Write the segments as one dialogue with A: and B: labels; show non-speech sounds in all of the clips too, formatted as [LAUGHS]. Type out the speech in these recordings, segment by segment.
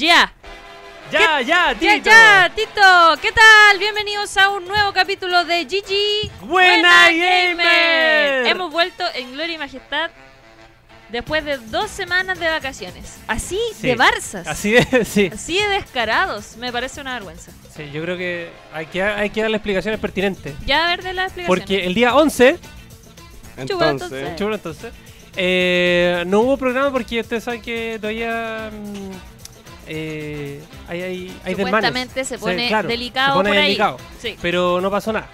A: Ya,
B: ya,
A: ya, ya,
B: ya,
A: Tito.
B: ya, Tito, ¿qué tal? Bienvenidos a un nuevo capítulo de Gigi
A: Buena Gamer.
B: Hemos vuelto en Gloria y Majestad después de dos semanas de vacaciones. Así
A: Sí.
B: de Barzas.
A: Así de, [LAUGHS] sí.
B: Así de descarados. Me parece una vergüenza.
A: Sí, yo creo que hay que, hay que darle explicaciones pertinentes.
B: Ya a ver de la explicación.
A: Porque el día 11,
B: Chupa,
C: Entonces,
B: entonces.
A: entonces, eh, no hubo programa porque ustedes saben que todavía mm, eh, hay, hay, hay.
B: Supuestamente se pone
A: claro,
B: delicado
A: se pone
B: por ahí.
A: delicado.
B: Sí.
A: Pero no pasó nada.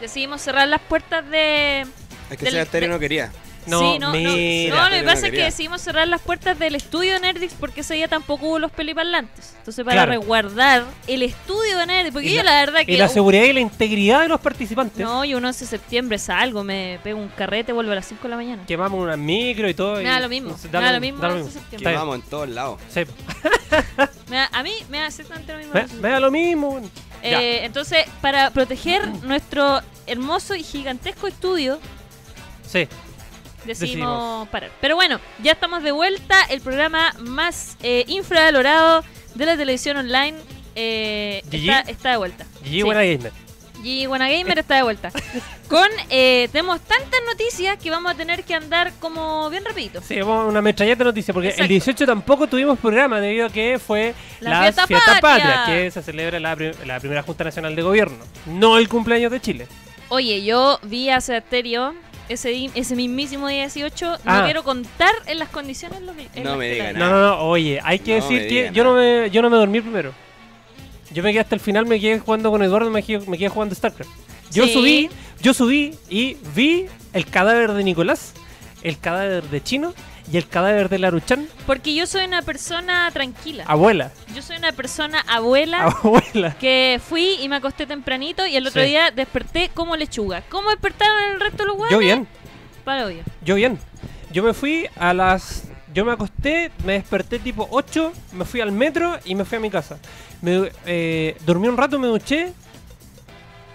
B: Decidimos cerrar las puertas de...
C: es que
B: del- de-
C: no quería.
A: No,
B: sí, no, no,
A: mira.
B: no, lo que pasa es que decidimos cerrar las puertas del estudio de Nerdix porque ese día tampoco hubo los peliparlantes. Entonces, para
A: Claro.
B: resguardar el estudio de Nerdix, porque
A: Y
B: yo
A: la-
B: la verdad que.
A: Y la seguridad y la integridad de los participantes.
B: No, yo un 11 de septiembre salgo, me pego un carrete, vuelvo a las 5 de la mañana.
A: Quemamos una micro y todo.
B: Me
A: y-
B: da lo mismo,
A: entonces,
B: me da lo mismo
A: da lo
B: el 11 de
A: mismo.
B: septiembre.
C: Que
A: Está bien.
C: vamos en todos lados.
A: Sí. [LAUGHS]
B: Me da- a mí me da exactamente lo mismo.
A: Me,
B: el 11 de
A: me da lo mismo.
B: Eh, entonces, para proteger nuestro hermoso y gigantesco estudio,
A: Sí.
B: Decidimos,
A: Decidimos.
B: parar. Pero bueno, ya estamos de vuelta. El programa más eh, infravalorado de la televisión online eh,
A: Gigi.
B: está, está de vuelta. Sí.
A: Buena Gamer.
B: Gigi Buena Gamer está de vuelta. [LAUGHS] Con eh, tenemos tantas noticias que vamos a tener que andar como bien rapidito.
A: Sí, vamos a una metralleta de noticias porque
B: Exacto.
A: el 18 tampoco tuvimos programa debido a que fue
B: La
A: la,
B: Fiesta
A: fiesta,
B: Patria.
A: patria, que se celebra la, pri- la primera Junta Nacional de Gobierno, no el cumpleaños de Chile.
B: Oye, yo vi a Sebasterio ese, ese mismísimo día 18. No
A: Ah.
B: quiero contar en las condiciones lo que. en
C: No
B: las
C: me
B: que
C: diga
B: la vi.
A: No, no, no, oye, hay que
C: No
A: decir que yo no, me, yo no me dormí primero. Yo me quedé hasta el final, me quedé jugando con Eduardo, me quedé, me quedé jugando StarCraft. Yo
B: Sí.
A: subí, yo subí y vi el cadáver de Nicolás, el cadáver de Chino y el cadáver de Laruchan.
B: Porque yo soy una persona tranquila.
A: Abuela,
B: Yo soy una persona abuela [LAUGHS]
A: abuela.
B: que fui y me acosté tempranito y el otro
A: Sí.
B: día desperté como lechuga. ¿Cómo despertaron el resto de los huevos?
A: Yo bien.
B: Para obvio.
A: Yo bien. Yo me fui a las... Yo me acosté, me desperté tipo 8, me fui al metro y me fui a mi casa. Me, eh, dormí un rato, me duché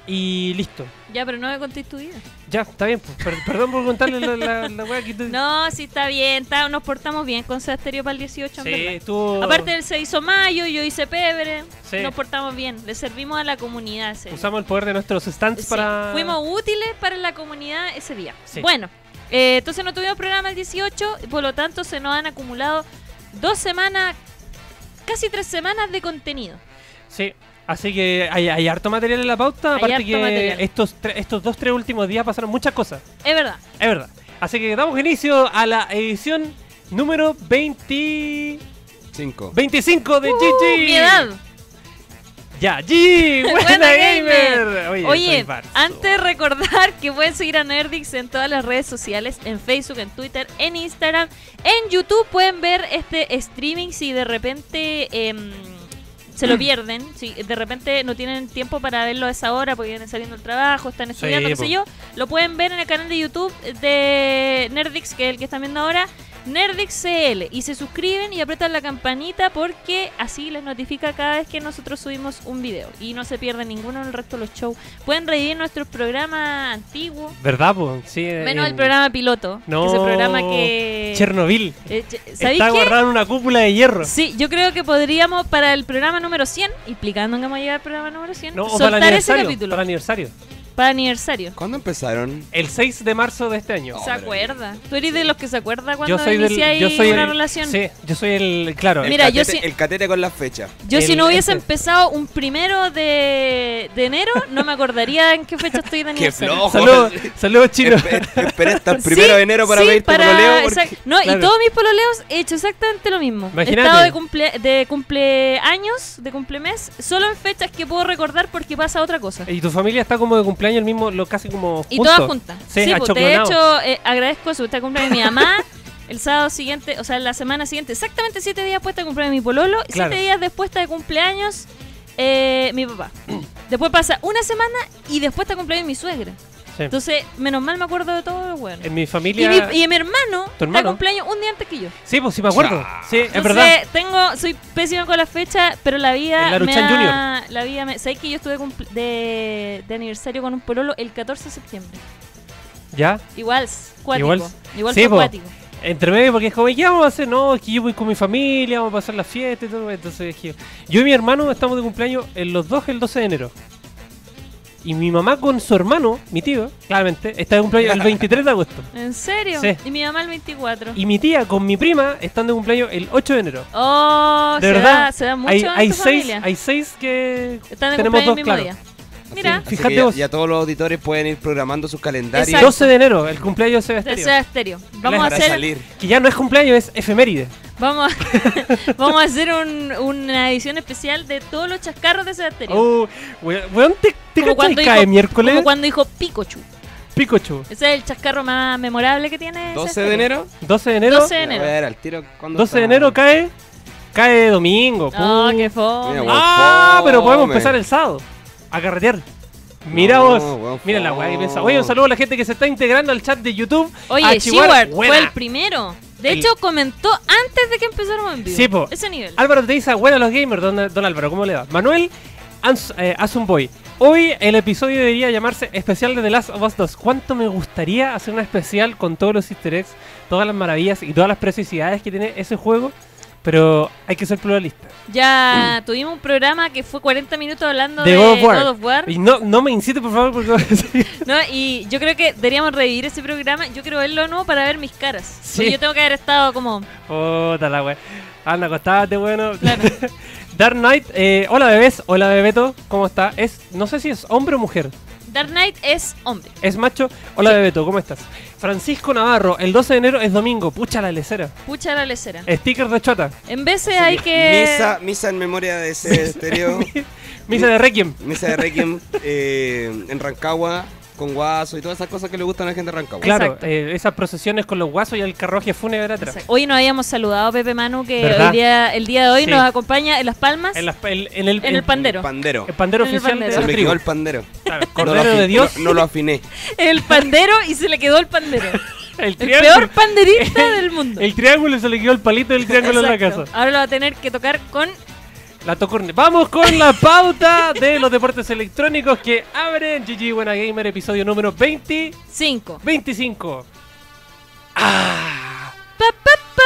A: y listo.
B: Ya, pero no me contéis tu vida.
A: Ya, está bien. pues, per- perdón por contarle la, la, que tú... [LAUGHS]
B: No, sí está bien, está- nos portamos bien con Sebastián para el 18, en
A: Sí, estuvo...
B: Aparte él se hizo mayo, yo hice pebre,
A: Sí.
B: nos portamos bien, le servimos a la comunidad ese día.
A: Usamos el poder de nuestros stands
B: Sí,
A: para...
B: Fuimos útiles para la comunidad ese día.
A: Sí.
B: Bueno, eh, entonces no tuvimos programa el 18, y por lo tanto se nos han acumulado dos semanas, casi tres semanas de contenido.
A: Sí, así que hay, hay harto material en la pauta.
B: Hay
A: Aparte que
B: material.
A: estos, estos dos, tres últimos días pasaron muchas cosas.
B: Es verdad.
A: Es verdad. Así que damos inicio a la edición número 20...
C: Cinco.
A: 25 de
B: Uh,
A: GG.
B: mi edad.
A: Ya, G, [LAUGHS] buena,
B: Buena
A: gamer.
B: gamer.
A: Oye,
B: Oye, antes recordar que pueden seguir a Nerdix en todas las redes sociales, en Facebook, en Twitter, en Instagram, en YouTube pueden ver este streaming si de repente em, se lo pierden, si de repente no tienen tiempo para verlo a esa hora porque vienen saliendo del trabajo, están estudiando, qué
A: po.
B: sé yo, lo pueden ver en el canal de YouTube de Nerdix, que es el que están viendo ahora. Nerdix CL y se suscriben y apretan la campanita porque así les notifica cada vez que nosotros subimos un video y no se pierden ninguno del resto de los shows. Pueden revivir nuestros programas antiguos,
A: ¿Verdad, po? Sí,
B: menos
A: en
B: el programa piloto,
A: No,
B: que es el programa que...
A: Chernobyl.
B: Eh, che- ¿Sabéis
A: Está
B: qué?
A: agarrado en una cúpula de hierro.
B: Sí, yo creo que podríamos para el programa número 100, implicando que vamos a llegar al programa número 100,
A: No, o para el
B: soltar ese capítulo
A: Para el aniversario.
B: Para aniversario.
C: ¿Cuándo empezaron?
A: El 6 de marzo de este año.
B: ¿Se acuerda? ¿Tú eres de los que se acuerda cuando
A: yo soy del,
B: iniciáis
A: yo soy
B: una
A: el-
B: relación?
A: Sí, yo soy el, claro.
C: El
B: Mira, yo
C: catete,
B: sí-
C: El catete con la fecha.
B: Yo si no hubiese
A: ese.
B: empezado un primero de, de enero, no me acordaría en qué fecha estoy de [LAUGHS]
C: ¡Qué
B: aniversario.
C: flojo!
A: Saludos, [LAUGHS] saludos chino.
C: Espe- Esperé hasta el
B: Sí,
C: primero de enero para
B: sí,
C: pedir tu
B: para-
C: pololeo. porque-
B: No,
A: Claro.
B: y todos mis pololeos he hecho exactamente lo mismo.
A: Imagínate.
B: He estado de, cumple, de cumpleaños, de cumplemes, solo en fechas que puedo recordar porque pasa otra cosa.
A: Y tu familia está como de cumpleaños el mismo, lo casi como
B: Y todas juntas.
A: Sí,
B: pues, de hecho, eh, agradezco eso. Está el cumpleaños de mi mamá. [LAUGHS] El sábado siguiente, o sea, la semana siguiente, exactamente siete días después está el cumpleaños de mi pololo. Y
A: Claro.
B: siete días después de cumpleaños eh, mi papá. [CLEARS THROAT] después pasa una semana y después está cumpleaños de mi suegra.
A: Sí.
B: Entonces, menos mal me acuerdo de todos los buenos.
A: En mi
B: Y
A: familia.
B: mi, y mi hermano
A: ¿Tu
B: está cumpleaños un día antes que yo.
A: Sí, pues sí me acuerdo.
C: Ya.
A: Sí, es
B: Entonces,
A: verdad.
B: tengo, soy pésima con la fecha, pero la vida
A: El
B: me ha, la vida me, ¿sabes que yo estuve de, de aniversario con un pololo el 14 de septiembre?
A: Ya.
B: Igual, cuático.
A: Igual-
B: Igual,
A: sí,
B: cuático.
A: Entre medio, porque es como, ¿qué vamos a hacer? No, es que yo voy con mi familia, vamos a pasar la fiesta y todo. Entonces, es que yo y mi hermano estamos de cumpleaños en los dos el 12 de enero. Y mi mamá con su hermano, mi tío, claramente, está de cumpleaños el 23 de agosto. [LAUGHS]
B: ¿En serio?
A: Sí.
B: Y mi mamá el 24.
A: Y mi tía con mi prima están de cumpleaños el 8 de enero.
B: Oh,
A: De
B: se
A: verdad,
B: da, se da mucho
A: hay,
B: en
A: hay
B: tu
A: seis,
B: familia.
A: hay seis que
B: Están de
A: tenemos
B: cumpleaños
A: dos,
B: Mira.
A: Fíjate
C: que ya,
A: vos.
C: ya todos los auditores pueden ir programando sus calendarios.
B: Exacto.
A: 12 de enero, el cumpleaños de
B: De
A: Sebastián.
B: Soda Stereo. Vamos a hacer,
C: salir.
A: Que ya no es cumpleaños, es efeméride.
B: vamos a, [LAUGHS] [LAUGHS] vamos a hacer un- una edición especial de todos los chascarros de Stereo.
A: Oh, we- weón, ¿te, te
B: Como
A: cachai?
B: cuando
A: Cae
B: dijo-
A: miércoles.
B: Como cuando dijo Pikachu.
A: Pikachu.
B: Ese es el chascarro más memorable que tiene. Soda
C: 12 de enero.
A: 12 de enero.
B: 12 de
C: A
B: enero.
C: ver, al tiro. ¿cuándo
A: 12 de
C: está?
A: enero cae. Cae domingo.
B: Oh, qué fome.
C: Mira,
A: Ah, pero podemos empezar el sábado. A carretear. Mira
C: No,
A: vos. Mira la weá que piensa. Oye, un saludo a la gente que se está integrando al chat de YouTube.
B: Oye. Sheward fue el primero. De
A: El-
B: hecho, comentó antes de que empezáramos en vivo.
A: Sí, po.
B: Ese nivel.
A: Álvaro te dice, buena los gamers, don, don Álvaro, ¿cómo le va? Manuel eh, Boy. Hoy el episodio debería llamarse especial de The Last of Us 2. ¿Cuánto me gustaría hacer una especial con todos los easter eggs, todas las maravillas y todas las preciosidades que tiene ese juego? Pero hay que ser pluralista.
B: Ya tuvimos un programa que fue 40 minutos hablando
A: De
B: de,
A: God of War.
B: God of War.
A: Y no, no me incite, por favor, porque... [LAUGHS]
B: ¿no? Y yo creo que deberíamos revivir ese programa. Yo quiero verlo de nuevo para ver mis caras.
A: Sí.
B: Yo tengo que haber estado como.
A: Puta la wea. Anda, acostate, bueno.
B: Claro. [LAUGHS]
A: Dark Knight, eh, hola bebés, hola bebeto, ¿cómo está? Es, no sé si es hombre o mujer.
B: Dark Knight es hombre.
A: ¿Es macho? Hola bebeto, ¿cómo estás? Francisco Navarro, el 12 de enero es domingo, pucha la lecera.
B: Pucha la lecera.
A: Sticker de chota,
B: En veces hay que.
C: Misa, misa en memoria de ese estéreo. [LAUGHS]
A: misa de Requiem.
C: misa de Requiem eh, en Rancagua, con guaso y todas esas cosas que le gustan a la gente de Rancagua.
A: Claro, eh, esas procesiones con los guasos y el carruaje fúnebre atrás.
B: Exacto. Hoy nos habíamos saludado a Pepe Manu, que hoy día, el día de hoy
A: Sí.
B: nos acompaña en Las Palmas.
A: En, las- el, en el,
B: En el pandero.
C: Pandero.
A: el pandero
B: el
A: oficial
B: pandero.
C: Se me quedó el pandero.
A: Claro, Cordero de Dios,
C: No, no lo afiné. [LAUGHS]
B: El pandero y se le quedó el pandero. [LAUGHS]
A: el
B: peor panderista [LAUGHS] del mundo.
A: El triángulo se le quedó el palito del triángulo en la casa.
B: Ahora lo va a tener que tocar con
A: La. Vamos con la pauta de los deportes electrónicos que abren GG Buena Gamer, episodio número 20,
B: 5.
A: 25. Ah,
B: Pa, pa, pa,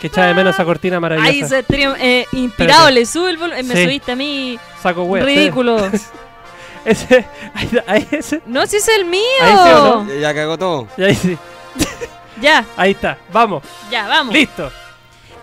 A: que echa de menos esa cortina
B: Ahí
A: maravillosa.
B: se trío- eh, inspirado,
A: Espérate.
B: le sube el volumen. Me
A: Sí.
B: subiste a mí.
A: Saco wea.
B: Ridículo. [LAUGHS]
A: Ese, ahí, ahí ese.
B: No, si es el mío.
A: Ahí sí o
C: Ya- Ya cagó todo.
A: y ahí sí.
B: Ya,
A: Ahí está. Vamos.
B: ya, vamos.
A: Listo.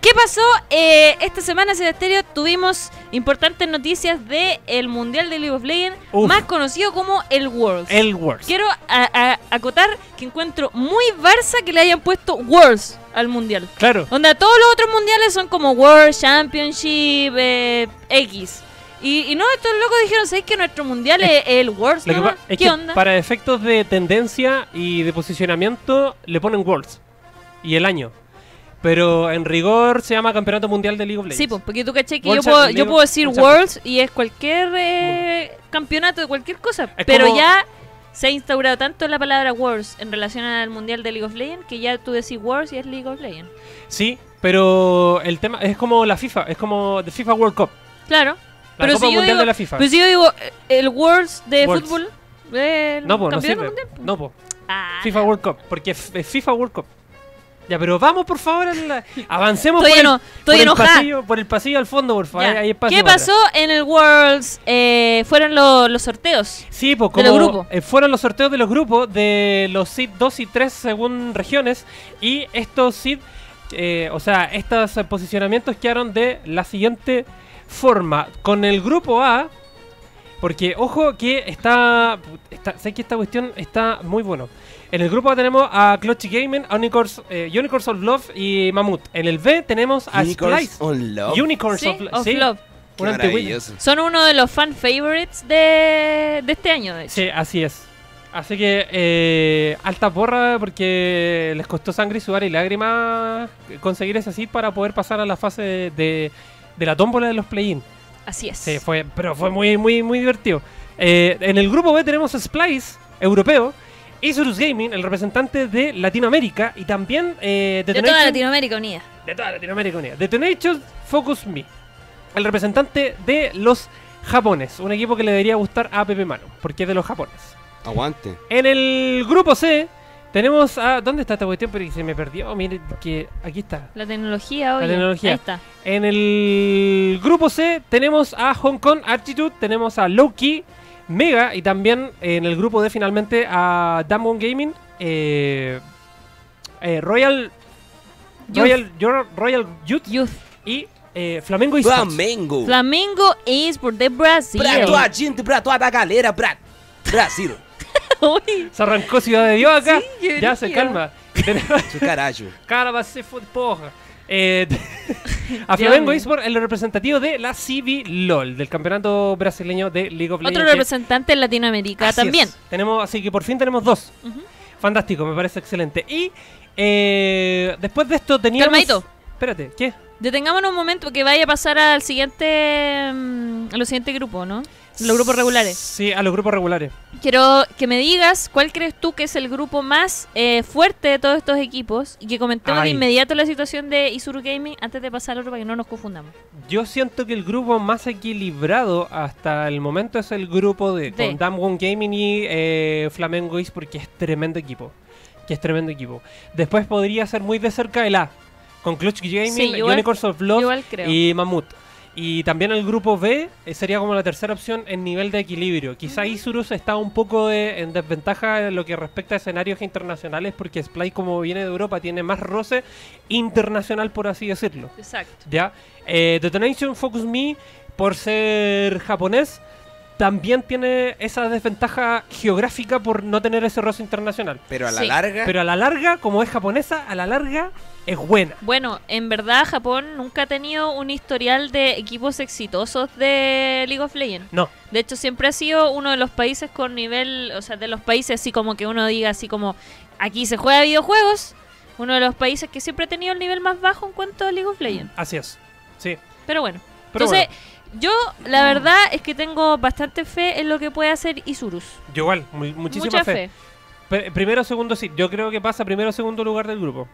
B: ¿Qué pasó? Eh, esta semana en Estéreo tuvimos importantes noticias del el Mundial de League of Legends,
A: Uf.
B: más conocido como el Worlds.
A: El Worst.
B: Quiero a- a- acotar que encuentro muy Barça que le hayan puesto Worlds al Mundial.
A: Claro.
B: Donde todos los otros mundiales son como World Championship eh, X. Y, y no, estos locos dijeron, ¿sabéis que nuestro mundial es el Worlds?
A: Es
B: ¿Qué onda?
A: para efectos de tendencia y de posicionamiento le ponen Worlds y el año. Pero en rigor se llama Campeonato Mundial de League of Legends.
B: Sí, pues, porque tú caché que yo puedo, yo decir
A: World
B: Worlds y es cualquier eh, campeonato de cualquier cosa.
A: Es
B: pero
A: como-
B: ya se ha instaurado tanto la palabra Worlds en relación al mundial de League of Legends que ya tú decís Worlds y es League of Legends.
A: Sí, pero el tema es como la FIFA, es como the FIFA World Cup,
B: Claro.
A: la
B: pero
A: Copa
B: si
A: Mundial
B: digo,
A: de la FIFA.
B: Pero si yo digo eh, el Worlds de
A: Worlds.
B: fútbol, el
A: no, no
B: campeonato
A: sirve.
B: mundial, po.
A: No, po.
B: Ah,
A: FIFA World Cup, porque es FIFA World Cup. Ya, pero vamos por favor, la- [LAUGHS] avancemos
B: Estoy,
A: por,
B: eno-
A: el, por el pasillo, por el pasillo al fondo, por favor. Hay-
B: ¿Qué pasó en el Worlds? Eh, fueron lo- los sorteos.
A: Sí, pues
B: De
A: como
B: los grupos.
A: eh, fueron los sorteos de los grupos de los SID 2 y 3 según regiones y estos SID, eh, o sea, estos posicionamientos quedaron de la siguiente forma. Con el grupo A, porque ojo que está, está sé que esta cuestión está muy bueno. En el grupo A tenemos a Clutch Gaming, Unicorns, eh, Unicorns of Love y Mammoth. En el B tenemos a
C: Unicorns
A: Splice.
C: on Love.
A: Unicorns
B: Sí,
A: of,
B: of
A: sí,
B: Love.
C: Maravilloso.
B: Son uno de los fan favorites de, de este año, de hecho.
A: Sí, así es. Así que eh, alta porra porque les costó sangre y sudor y lágrimas conseguir ese seed para poder pasar a la fase de, de- de la tómbola de los play-in.
B: Así es.
A: Sí, fue, pero fue muy, muy, muy divertido. Eh, en el grupo B tenemos a Splice, europeo, Isurus Gaming, el representante de Latinoamérica, y también eh,
B: de toda Latinoamérica unida.
A: de toda Latinoamérica Unida. Detonation Focus Me, el representante de los japones, un equipo que le debería gustar a Pepe Mano, porque es de los japones.
C: Aguante.
A: En el grupo C tenemos a. ¿Dónde está esta cuestión? Pero se me perdió. Mire, que aquí está.
B: La tecnología hoy.
A: tecnología.
B: Ahí está.
A: En el grupo C tenemos a Hong Kong Attitude, tenemos a Loki, Mega y también en el grupo D finalmente a Damwon Gaming, eh, eh, Royal,
B: Youth.
A: Royal, Royal Youth
B: Youth.
A: y eh, Flamengo Esports.
C: Flamengo.
B: Flamingo Esports de Brasil.
C: Pra tua gente, pra toda a galera, Bra Brasil. [LAUGHS]
A: Se arrancó Ciudad de Dios acá.
B: Sí,
A: ya se calma.
C: Su caralho.
A: Cara, va a ser porra. Eh, [LAUGHS] a Flamengo
B: mío.
A: Esports, el representativo de la CB LOL, del campeonato brasileño de League of Legends.
B: otro representante en Latinoamérica
A: Así
B: también.
A: es. Tenemos, así que por fin tenemos dos. Fantástico, me parece excelente. Y eh, después de esto teníamos.
B: Calmadito.
A: Espérate, ¿qué?
B: Detengámonos un momento que vaya a pasar al siguiente. mm, a los siguientes grupos, ¿no? Los grupos regulares.
A: Sí, a los grupos regulares.
B: Quiero que me digas cuál crees tú que es el grupo más eh, fuerte de todos estos equipos y que comentemos de inmediato la situación de Isuru Gaming antes de pasar al otro para que no nos confundamos.
A: Yo siento que el grupo más equilibrado hasta el momento es el grupo de,
B: De.
A: con Damwon Gaming y eh, Flamengo East porque es tremendo equipo. Que es tremendo equipo. Después podría ser muy de cerca el A. Con Clutch Gaming,
B: Sí, igual-
A: Unicorns of Love y Mammoth. Y también el grupo B eh, sería como la tercera opción en nivel de equilibrio. Quizá Isurus está un poco de- en desventaja en lo que respecta a escenarios internacionales porque Splay como viene de Europa tiene más roce internacional por así decirlo.
B: Exacto.
A: ¿Ya? Eh, Detonation Focus Me, por ser japonés, también tiene esa desventaja geográfica por no tener ese roce internacional.
C: Pero a la
B: Sí.
C: larga.
A: Pero a la larga, como es japonesa, a la larga es buena.
B: Bueno, en verdad Japón nunca ha tenido un historial de equipos exitosos de League of Legends.
A: No,
B: De hecho, siempre ha sido uno de los países con nivel, o sea, de los países así como que uno diga así como, aquí se juega videojuegos, uno de los países que siempre ha tenido el nivel más bajo en cuanto a League of Legends.
A: así es. Sí.
B: Pero bueno,
A: Pero
B: entonces yo la verdad es que tengo bastante fe en lo que puede hacer Isurus.
A: Yo igual, mu- muchísima
B: Mucha
A: fe.
B: fe.
A: Primero segundo sí, yo creo que pasa primero segundo lugar del grupo.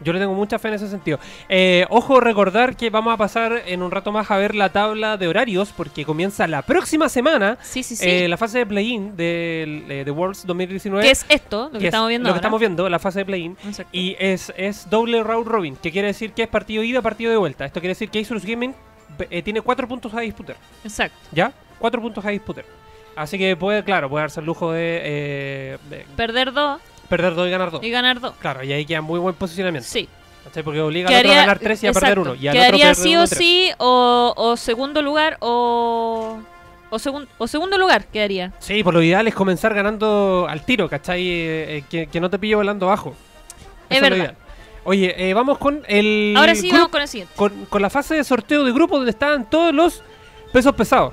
A: Yo le tengo mucha fe en ese sentido. Eh, ojo, recordar que vamos a pasar en un rato más a ver la tabla de horarios, porque comienza la próxima semana
B: Sí, sí, sí.
A: eh, la fase de play-in del eh, de Worlds 2019.
B: ¿Qué es esto? Lo que,
A: que es
B: estamos viendo
A: Lo que
B: ahora.
A: estamos viendo, la fase de play-in. Y es, es doble round robin, que quiere decir que es partido ida, partido de vuelta. Esto quiere decir que Asus Gaming eh, tiene cuatro puntos a disputar.
B: Exacto.
A: ¿Ya? Cuatro puntos a disputar. Así que puede, claro, puede darse el lujo de, eh, de
B: Perder dos
A: perder dos y ganar dos.
B: y ganar dos.
A: Claro, y ahí queda muy buen posicionamiento.
B: Sí.
A: ¿cachai? Porque obliga al otro a ganar tres y a perder uno. Y al
B: Quedaría sí o sí, o, o segundo lugar, o. O, segun- o segundo lugar quedaría.
A: Sí, por lo ideal es comenzar ganando al tiro, ¿cachai? Eh, eh, que, que no te pille volando abajo.
B: Es
A: Eso lo
B: verdad.
A: ideal. Oye, eh, vamos con el.
B: Ahora sí, vamos con el siguiente.
A: con, con la fase de sorteo de grupo donde estaban todos los pesos pesados.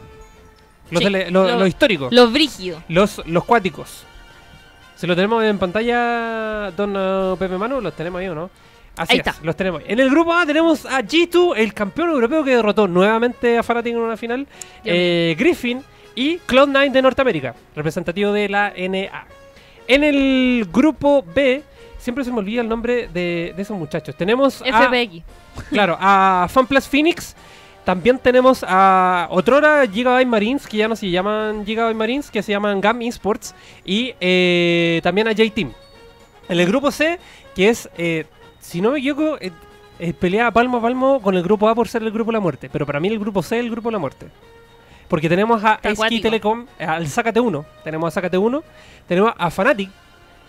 A: Los,
B: Sí,
A: tele- lo-
B: lo-
A: los históricos.
B: Los brígidos.
A: Los, los cuáticos. ¿Se lo tenemos en pantalla, don eh, Pepe Manu? ¿Los tenemos ahí o no? Así
B: Ahí
A: es,
B: está.
A: los tenemos. En el grupo A tenemos a G2, el campeón europeo que derrotó nuevamente a Fnatic en una final. Eh, Griffin y Cloud9 de Norteamérica, representativo de la NA. En el grupo B, siempre se me olvida el nombre de, de esos muchachos. Tenemos a,
B: FBX.
A: claro, a FunPlus Phoenix. También tenemos a otrora Gigabyte Marines, que ya no se llaman Gigabyte Marines, que se llaman GAM Esports. Y eh, también a J-Team. En el grupo C, que es, eh, si no me equivoco, eh, eh, pelea palmo a palmo con el grupo A por ser el grupo de la muerte. Pero para mí el grupo C es el grupo de la muerte. Porque tenemos a
B: acuático.
A: Telecom, al Sácate 1. Tenemos a Sácate 1. Tenemos a Fnatic,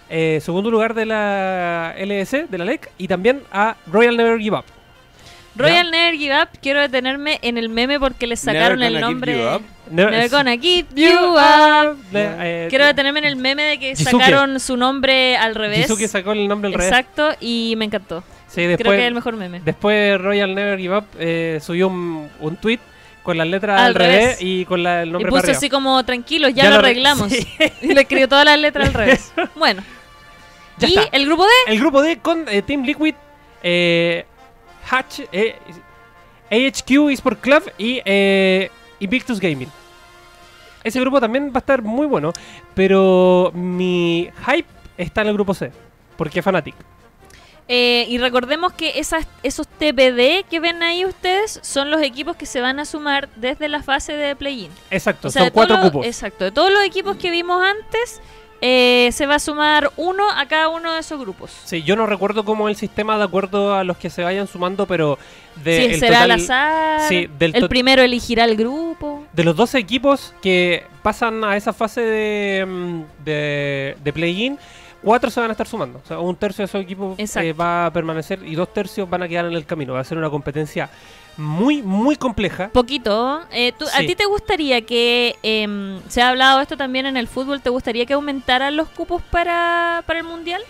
A: eh, segundo lugar de la LS, de la LEC. Y también a Royal Never Give Up.
B: Royal Never Give Up, quiero detenerme en el meme porque le sacaron el
C: give
B: nombre.
C: you up.
A: Never-
B: Never gonna give
A: You
B: up. Quiero detenerme en el meme de que
A: Jisuke.
B: sacaron su nombre al revés.
A: Jisuke sacó el nombre al revés.
B: Exacto, y me encantó.
A: Sí,
B: Creo
A: después,
B: que es el mejor meme.
A: después Royal Never Give Up eh, subió un, un tweet con las letras
B: Al
A: al, revés.
B: revés.
A: y con la- el
B: Y
A: nombre
B: puso
A: para arriba.
B: así como tranquilos, ya,
A: Ya
B: lo
A: lo re-
B: arreglamos.
A: sí. [LAUGHS]
B: Y le escribió todas las letras al [LAUGHS] revés. Bueno.
A: Ya
B: y
A: está.
B: el grupo D,
A: El grupo D con eh, Team Liquid, eh, Hatch, eh, AHQ Esport Club y eh, Invictus Gaming. Ese grupo también va a estar muy bueno, pero mi hype está en el grupo C, porque es Fnatic.
B: eh, y recordemos que esas, esos TPD que ven ahí ustedes son los equipos que se van a sumar desde la fase de play-in.
A: Exacto,
B: O sea,
A: son cuatro
B: los-
A: cupos.
B: Exacto, de todos los equipos que vimos antes, eh, se va a sumar uno a cada uno de esos grupos.
A: Sí, yo no recuerdo cómo el sistema de acuerdo a los que se vayan sumando, pero de,
B: si
A: el
B: será al
A: total-
B: azar,
A: sí, del
B: el primero elegirá el grupo.
A: de los 12 equipos que pasan a esa fase de, mm, de, de play-in, cuatro se van a estar sumando. O sea, un tercio de esos equipos eh, va a permanecer y dos tercios van a quedar en el camino. Va a ser una competencia muy, muy compleja.
B: Poquito. Eh, tú- ¿A
A: Sí.
B: ti te gustaría que, em, se ha hablado esto también en el fútbol, ¿te gustaría que aumentaran los cupos para, para el Mundial?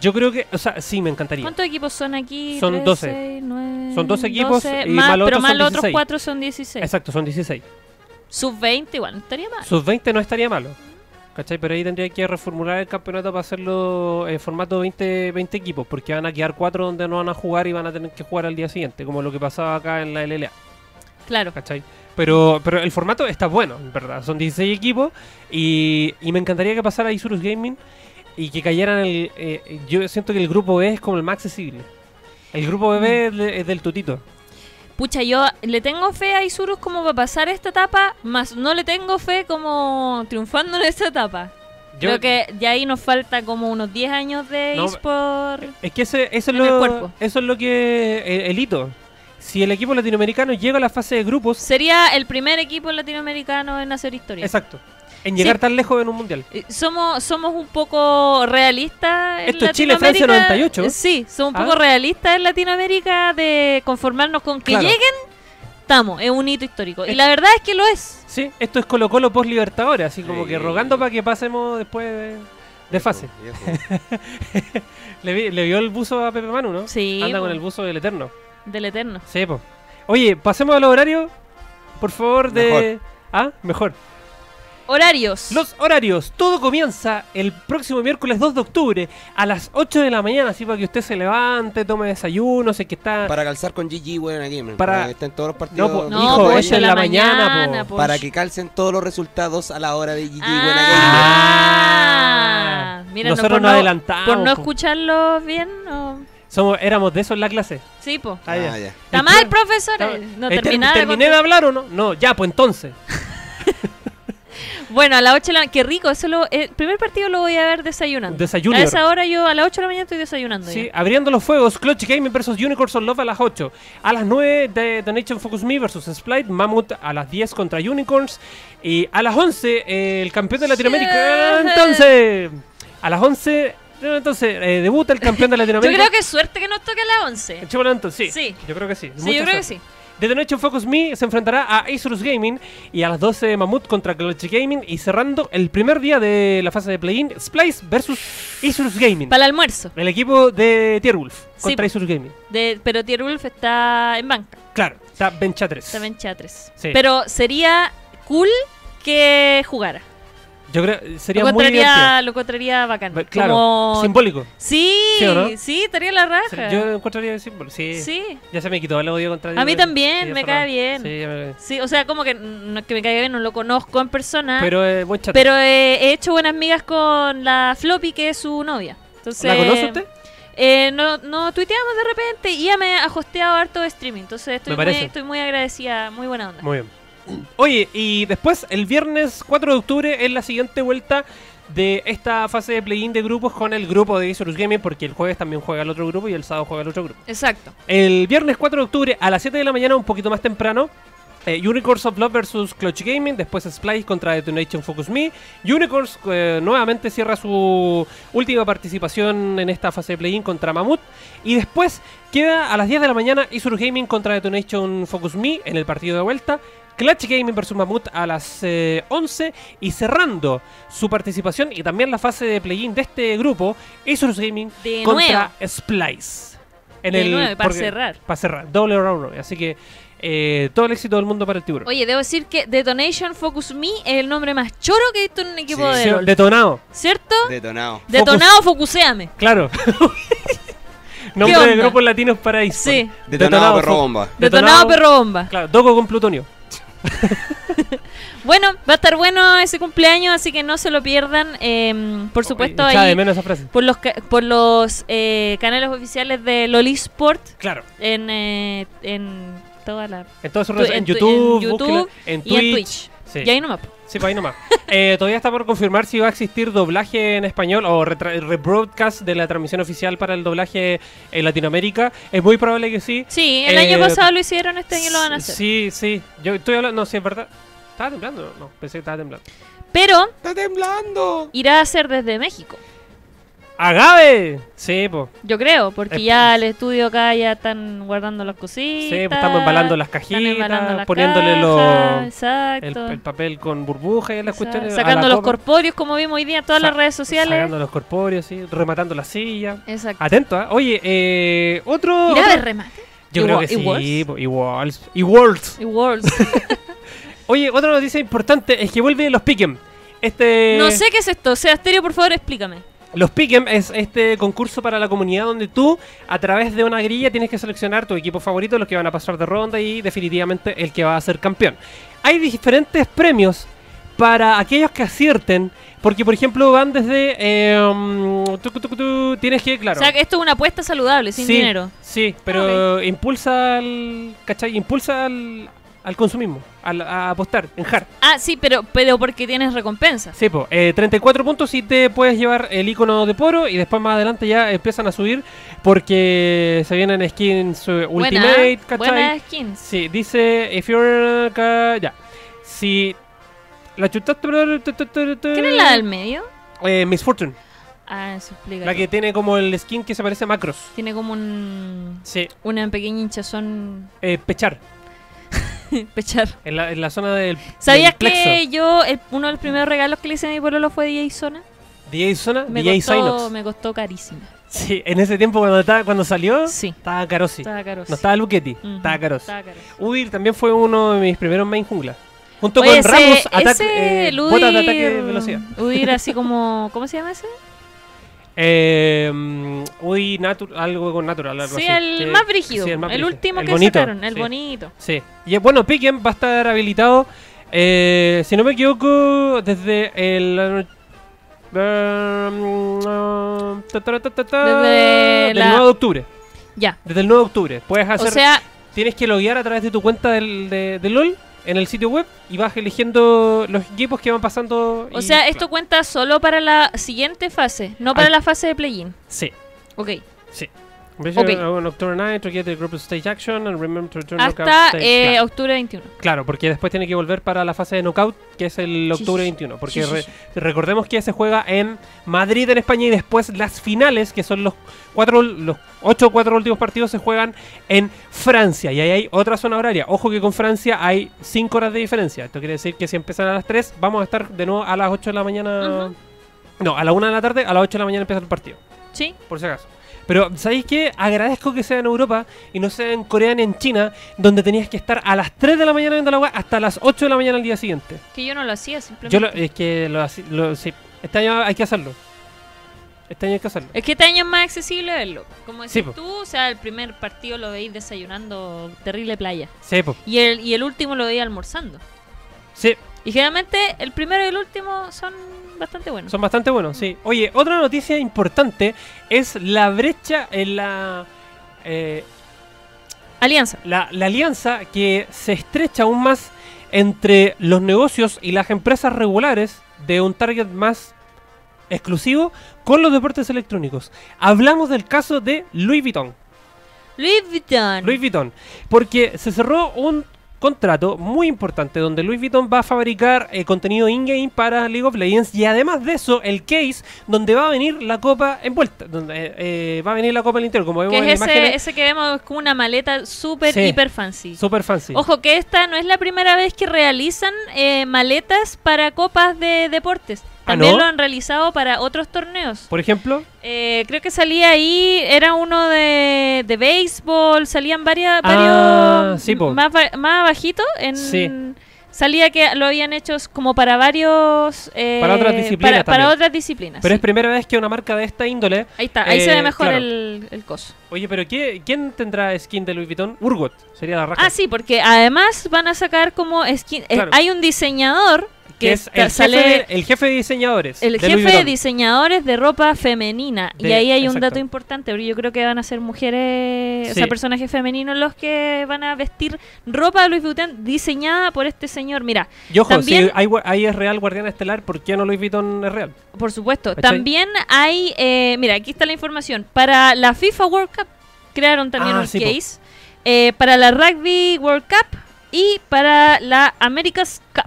A: Yo creo que, o sea, sí, me encantaría.
B: ¿Cuántos equipos son aquí?
A: Son
B: Tres,
A: 12.
B: seis, nueve,
A: Son 12 equipos
B: 12,
A: y
B: más,
A: los
B: pero más los otros
A: 16.
B: cuatro son 16.
A: Exacto, son 16.
B: Sub-20 igual, no estaría mal.
A: Sus 20 no estaría malo. ¿Cachai? Pero ahí tendría que reformular el campeonato para hacerlo en formato 20, 20 equipos, porque van a quedar cuatro donde no van a jugar y van a tener que jugar al día siguiente, como lo que pasaba acá en la LLA.
B: Claro.
A: ¿cachai? Pero, pero el formato está bueno, en verdad. Son 16 equipos y, y me encantaría que pasara Isurus Gaming y que cayeran el... eh, yo siento que el grupo B es como el más accesible. El grupo
B: Mm.
A: B es, de- es del tutito.
B: Pucha, yo le tengo fe a Isurus como va a pasar esta etapa, más no le tengo fe como triunfando en esta etapa.
A: Yo-
B: Creo que ya ahí nos falta como unos 10 años de
A: No,
B: eSport.
A: Es que ese, eso, es lo, eso es lo que... El, el hito. Si el equipo latinoamericano llega a la fase de grupos...
B: Sería el primer equipo latinoamericano en hacer historia.
A: Exacto. En llegar
B: Sí.
A: tan lejos en un mundial.
B: Eh, Somos, somos un poco realistas. en
A: Esto es Chile, Francia,
B: Latinoamérica.
A: 98.
B: Eh, Sí, somos un
A: Ah.
B: poco realistas en Latinoamérica de conformarnos con que
A: Claro.
B: lleguen. Estamos, es un hito histórico. Y la verdad es que lo es.
A: Sí, esto es Colo Colo post Libertadores, así como
C: Sí.
A: que rogando para que pasemos después de, de fase. [LAUGHS] Le, vi- le vio el buzo a Pepe Manu, ¿no?
B: Sí,
A: Anda con el buzo del Eterno.
B: Del Eterno.
A: Sí, po. Oye, pasemos al horario, por favor, de... Ah, mejor.
B: Horarios.
A: Los horarios. Todo comienza el próximo miércoles 2 de octubre a las 8 de la mañana, así para que usted se levante, tome desayuno, sé que está...
C: Para calzar con GG, weón, aquí, man,
A: Para-
C: para que estén todos los partidos.
A: No, po-
B: no,
A: hijo,
B: po,
A: en la mañana, po.
B: po.
C: para que calcen todos los resultados a la hora de GG,
B: Ah, mira,
A: Nosotros
B: por
A: nos adelantamos,
B: Por no escucharlo bien, no.
A: Somos, éramos de eso en la clase.
B: Sí, po.
A: Ah, ya.
C: Ah, ya.
B: ¿Está
A: El
B: mal,
A: pro-
B: profesor? Eh, No
A: ¿Terminé de hablar o no? No, ya, pues entonces. [LAUGHS]
B: Bueno, a las 8 de la Qué rico, eso lo, el primer partido lo voy a ver desayunando.
A: Desayuno.
B: A esa hora yo a las 8 de la mañana estoy desayunando.
A: Sí,
B: ya.
A: abriendo los fuegos, Clutch Gaming vs Unicorns on Love a las 8. A las 9, The Donation Focus Me vs Splite, Mammoth a las 10 contra Unicorns. Y a las 11, eh, el campeón de Latinoamérica. Entonces, a las 11, eh, entonces, eh, debuta el campeón de [LAUGHS]
B: Yo
A: Latinoamérica.
B: creo que es suerte que nos toque a las 11.
A: El Chivo Lanto, sí.
B: Sí.
A: Yo creo que sí.
B: Sí,
A: Mucha
B: yo creo que
A: suerte.
B: sí.
A: The Donation Focus Me se enfrentará a Acerus Gaming y a las 12 Mammoth contra Clutch Gaming y cerrando el primer día de la fase de play-in Splice versus Acerus Gaming.
B: Para el almuerzo.
A: El equipo de Tierwolf
B: Sí,
A: contra
B: po.
A: Acerus Gaming.
B: De, pero Tierwolf está en banca.
A: Claro, está Bencha 3.
B: Está.
A: Sí.
B: Pero sería cool que jugara.
A: Yo creo sería
B: lo
A: muy divertido.
B: lo encontraría bacán.
A: Be- Claro,
B: Como-
A: simbólico.
B: Sí,
A: ¿Sí no?
B: sí, estaría la raja.
A: Yo encontraría símbolo. Sí.
B: Sí.
A: Ya se me quitó el odio contra
B: A mí también, me cae bien.
A: Sí, ya me-
B: Sí, o sea, como que no que me caiga bien, no lo conozco en persona.
A: Pero eh, buen chat.
B: Pero eh, he hecho buenas amigas con la Floppy, que es su novia. Entonces,
A: ¿La conoce usted?
B: Eh, no, no tuiteamos de repente y ella me ha hosteado harto de streaming. Entonces estoy, muy, estoy muy agradecida, muy buena onda.
A: Muy bien. Oye, y después, el viernes 4 de octubre, es la siguiente vuelta de esta fase de play-in de grupos con el grupo de Isurus Gaming, porque el jueves también juega el otro grupo y el sábado juega el otro grupo.
B: Exacto.
A: El viernes 4 de octubre a las 7 de la mañana, un poquito más temprano. eh, Unicorns of Love versus Clutch Gaming, después Splice contra Detonation Focus Me. Unicorns eh, nuevamente cierra su última participación en esta fase de play-in contra Mammoth. Y después queda a las 10 de la mañana Isurus Gaming contra Detonation Focus Me en el partido de vuelta. Clutch Gaming versus Mammoth a las eh, 11 y cerrando su participación y también la fase de play-in de este grupo, Isurus Gaming
B: De
A: contra
B: nuevo.
A: Splice. En
B: De
A: el,
B: nueve, para
A: porque-
B: cerrar.
A: Para cerrar, doble round robin. Así que eh, todo el éxito del mundo para el tiburón.
B: Oye, debo decir que Detonation Focus Me es el nombre más choro que he visto en un equipo
C: Sí.
B: de LOL.
A: detonado,
B: ¿Cierto?
C: Detonado.
B: Detonado, focuseame.
A: claro. [LAUGHS] [LAUGHS] Nombre de grupos latinos para eSport.
B: Sí.
C: Detonado, perro
A: fo-
C: bomba.
B: Detonado, perro bomba.
A: Claro, Dogo con plutonio. [LAUGHS]
B: Bueno, va a estar bueno ese cumpleaños, así que no se lo pierdan. Eh, por supuesto,
A: Echaba de
B: ahí
A: menos esa frase.
B: por los, ca- por los eh, canales oficiales de Lolisport
A: Claro.
B: en, eh, en toda la...
A: En todas sus redes, en,
B: en tu-
A: YouTube,
B: en YouTube
A: en
B: y en
A: Twitch. Sí.
B: Y ahí nomás.
A: Sí, pues ahí nomás. [LAUGHS] Eh, todavía está por confirmar si va a existir doblaje en español o rebroadcast de la transmisión oficial para el doblaje en Latinoamérica. Es muy probable que sí.
B: Sí, el
A: Eh,
B: año pasado lo hicieron, este año lo van a hacer.
A: Sí, sí. Yo estoy hablando, no, sí, es verdad. ¿Estaba temblando? No, pensé que estaba temblando.
B: Pero
C: ¡Está temblando!
B: irá a ser desde México.
A: ¡Agave! Sí, pues.
B: Yo creo, porque
A: Es-
B: ya el estudio acá ya están guardando las cositas.
A: Sí, pues, estamos embalando las
B: están
A: cajitas,
B: embalando las
A: poniéndole
B: cajas,
A: los- El,
B: Exacto.
A: el papel con burbujas y las
B: Exacto.
A: cuestiones.
B: Sacando
A: la
B: los
A: copa.
B: corpóreos, como vimos hoy día en todas
A: Sa-
B: las redes sociales.
A: Sacando los corpóreos, sí, rematando la silla.
B: Exacto.
A: Atento, ¿ah? Oye, eh, otro.
B: Irá a
A: otro-
B: haber remate.
A: Yo
B: ¿Y
A: creo que sí,
B: Worlds.
A: Y Worlds. [LAUGHS] Oye, otra noticia importante es que vuelven los Pick'em. Este,
B: no sé qué es esto. Sebasterio, por favor, explícame.
A: Los Pick'em es este concurso para la comunidad donde tú, a través de una grilla, tienes que seleccionar tu equipo favorito, los que van a pasar de ronda y definitivamente el que va a ser campeón. Hay diferentes premios para aquellos que acierten, porque por ejemplo van desde... eh, tucu, tu, tienes que, claro...
B: O sea, que esto es una apuesta saludable, sin
A: sí,
B: dinero.
A: Sí, pero impulsa al... ¿Cachai? Impulsa al, al consumismo, al- a apostar, en hard.
B: Ah, sí, pero, pero porque tienes recompensas.
A: Sí, po, eh, 34 puntos y te puedes llevar el icono de Poro y después más adelante ya empiezan a subir porque se vienen skins eh,
B: Buena,
A: Ultimate, ¿cachai?
B: buenas skins.
A: Sí, dice, if you're... ca- ya. Si la chutaste...
B: ¿Quién es la del medio?
A: Eh, Miss Fortune,
B: Ah, eso explica.
A: la que tiene como el skin que se parece a Macros.
B: Tiene como un...
A: Sí,
B: Una pequeña hinchazón
A: eh, Pechar, [LAUGHS]
B: pechar.
A: en la, en la zona del
B: ¿Sabías
A: del plexo.
B: que yo, el- uno de los primeros regalos que le hice a mi pueblo fue DJ Zona?
A: DJ Zona,
B: Me,
A: DJ
B: costó,
A: Synox.
B: me costó carísimo.
A: Sí, en ese tiempo cuando, estaba- cuando salió,
B: Sí.
A: estaba caro, sí.
B: Estaba caro.
A: No estaba Luchetti, estaba caro.
B: Estaba caro.
A: Udir también fue uno de mis primeros main jungla. Junto
B: Oye,
A: con
B: ese,
A: Ramos, ataque, eh, botas de
B: Udir-
A: ataque de velocidad.
B: Udir así como... ¿Cómo se llama ese?
A: Eh, mm, Udir Natu- algo con Natural, algo
B: Sí,
A: así.
B: el
A: que-
B: más brígido.
A: sí,
B: el
A: más brígido.
B: último
A: El
B: que
A: bonito,
B: sacaron, el
A: sí.
B: bonito.
A: Sí. Y bueno, Piquen va a estar habilitado, eh, si no me equivoco, desde el... ta, ta, ta, ta, ta,
B: Desde
A: del
B: la-
A: 9 de octubre.
B: Ya.
A: Desde el 9 de octubre. Puedes hacer.
B: O sea,
A: tienes que loguear a través de tu cuenta del, de, de LOL en el sitio web y vas eligiendo los equipos que van pasando.
B: o
A: y-
B: sea, esto cuenta solo para la siguiente fase, no para la fase de play-in.
A: Sí,
B: Ok.
A: sí.
B: Ok.
A: On October 9 to get the group stage action and remember to return
B: Hasta
A: stage.
B: eh,
A: claro.
B: octubre 21.
A: Claro, porque después tiene que volver para la fase de knockout, que es el octubre
B: sí,
A: 21. Porque
B: sí, sí,
A: re-
B: sí.
A: recordemos que se juega en Madrid, en España, y después las finales, que son los cuatro, los ocho o cuatro últimos partidos, se juegan en Francia. Y ahí hay otra zona horaria. Ojo que con Francia hay 5 horas de diferencia. Esto quiere decir que si empiezan a las 3, vamos a estar de nuevo a las 8 de la mañana.
B: Ujú.
A: No, a la 1 de la tarde, a las 8 de la mañana empieza el partido.
B: Sí.
A: Por si acaso. Pero, ¿sabéis qué? Agradezco que sea en Europa y no sea en Corea ni en China, donde tenías que estar a las 3 de la mañana viendo la web hasta las 8 de la mañana al día siguiente.
B: Que yo no lo hacía simplemente.
A: Yo lo- es que lo, lo- sí. Este año hay que hacerlo. Este año hay que hacerlo.
B: Es que este año es más accesible verlo. Como decís
A: Sí,
B: tú, o sea, el primer partido lo veis desayunando terrible playa.
A: Sí, po.
B: Y el, y el último lo veis almorzando.
A: Sí,
B: Y generalmente el primero y el último son bastante buenos.
A: son bastante buenos, sí. Oye, otra noticia importante es la brecha en la... eh,
B: Alianza.
A: la, la alianza que se estrecha aún más entre los negocios y las empresas regulares de un target más exclusivo con los deportes electrónicos. Hablamos del caso de Louis Vuitton.
B: Louis Vuitton.
A: Louis Vuitton. Porque se cerró un contrato muy importante donde Louis Vuitton va a fabricar eh, contenido in-game para League of Legends y además de eso el case donde va a venir la copa envuelta, donde eh, eh, va a venir la copa al interior, como vemos
B: que
A: en
B: es
A: la
B: ese,
A: imagen,
B: ese que vemos es como una maleta súper
A: Sí.
B: hiper fancy.
A: super fancy.
B: Ojo que esta no es la primera vez que realizan eh, maletas para copas de deportes.
A: Ah,
B: También
A: ¿no?
B: lo han realizado para otros torneos.
A: Por ejemplo,
B: Eh, creo que salía ahí, era uno de, de béisbol, salían varias,
A: Ah,
B: varios
A: sí,
B: más, más bajito. En,
A: Sí.
B: Salía que lo habían hecho como para varios... eh,
A: Para otras disciplinas
B: Para, otras disciplinas.
A: pero
B: sí.
A: es primera vez que una marca de esta índole.
B: Ahí está, ahí
A: eh,
B: se ve mejor
A: claro.
B: el, el coso.
A: Oye, pero ¿qué- ¿quién tendrá skin de Louis Vuitton? Urgot, sería la raja.
B: Ah, sí, porque además van a sacar como skin... eh,
A: Claro.
B: hay un diseñador
A: que es el,
B: sale...
A: jefe de, el jefe de diseñadores.
B: El
A: de
B: jefe de diseñadores de ropa femenina. y ahí hay un dato importante, porque yo creo que van a ser mujeres, o sea, personajes femeninos los que van a vestir ropa de Louis Vuitton diseñada por este señor. Mira,
A: Y ojo,
B: también-
A: si hay, ahí es real Guardiana Estelar, ¿por qué no Louis Vuitton es real?
B: por supuesto,
A: ¿Cachai?
B: también hay, eh, mira, aquí está la información. Para la FIFA World Cup crearon también
A: Ah,
B: un
A: sí,
B: case. eh, para la Rugby World Cup y para la America's Cup.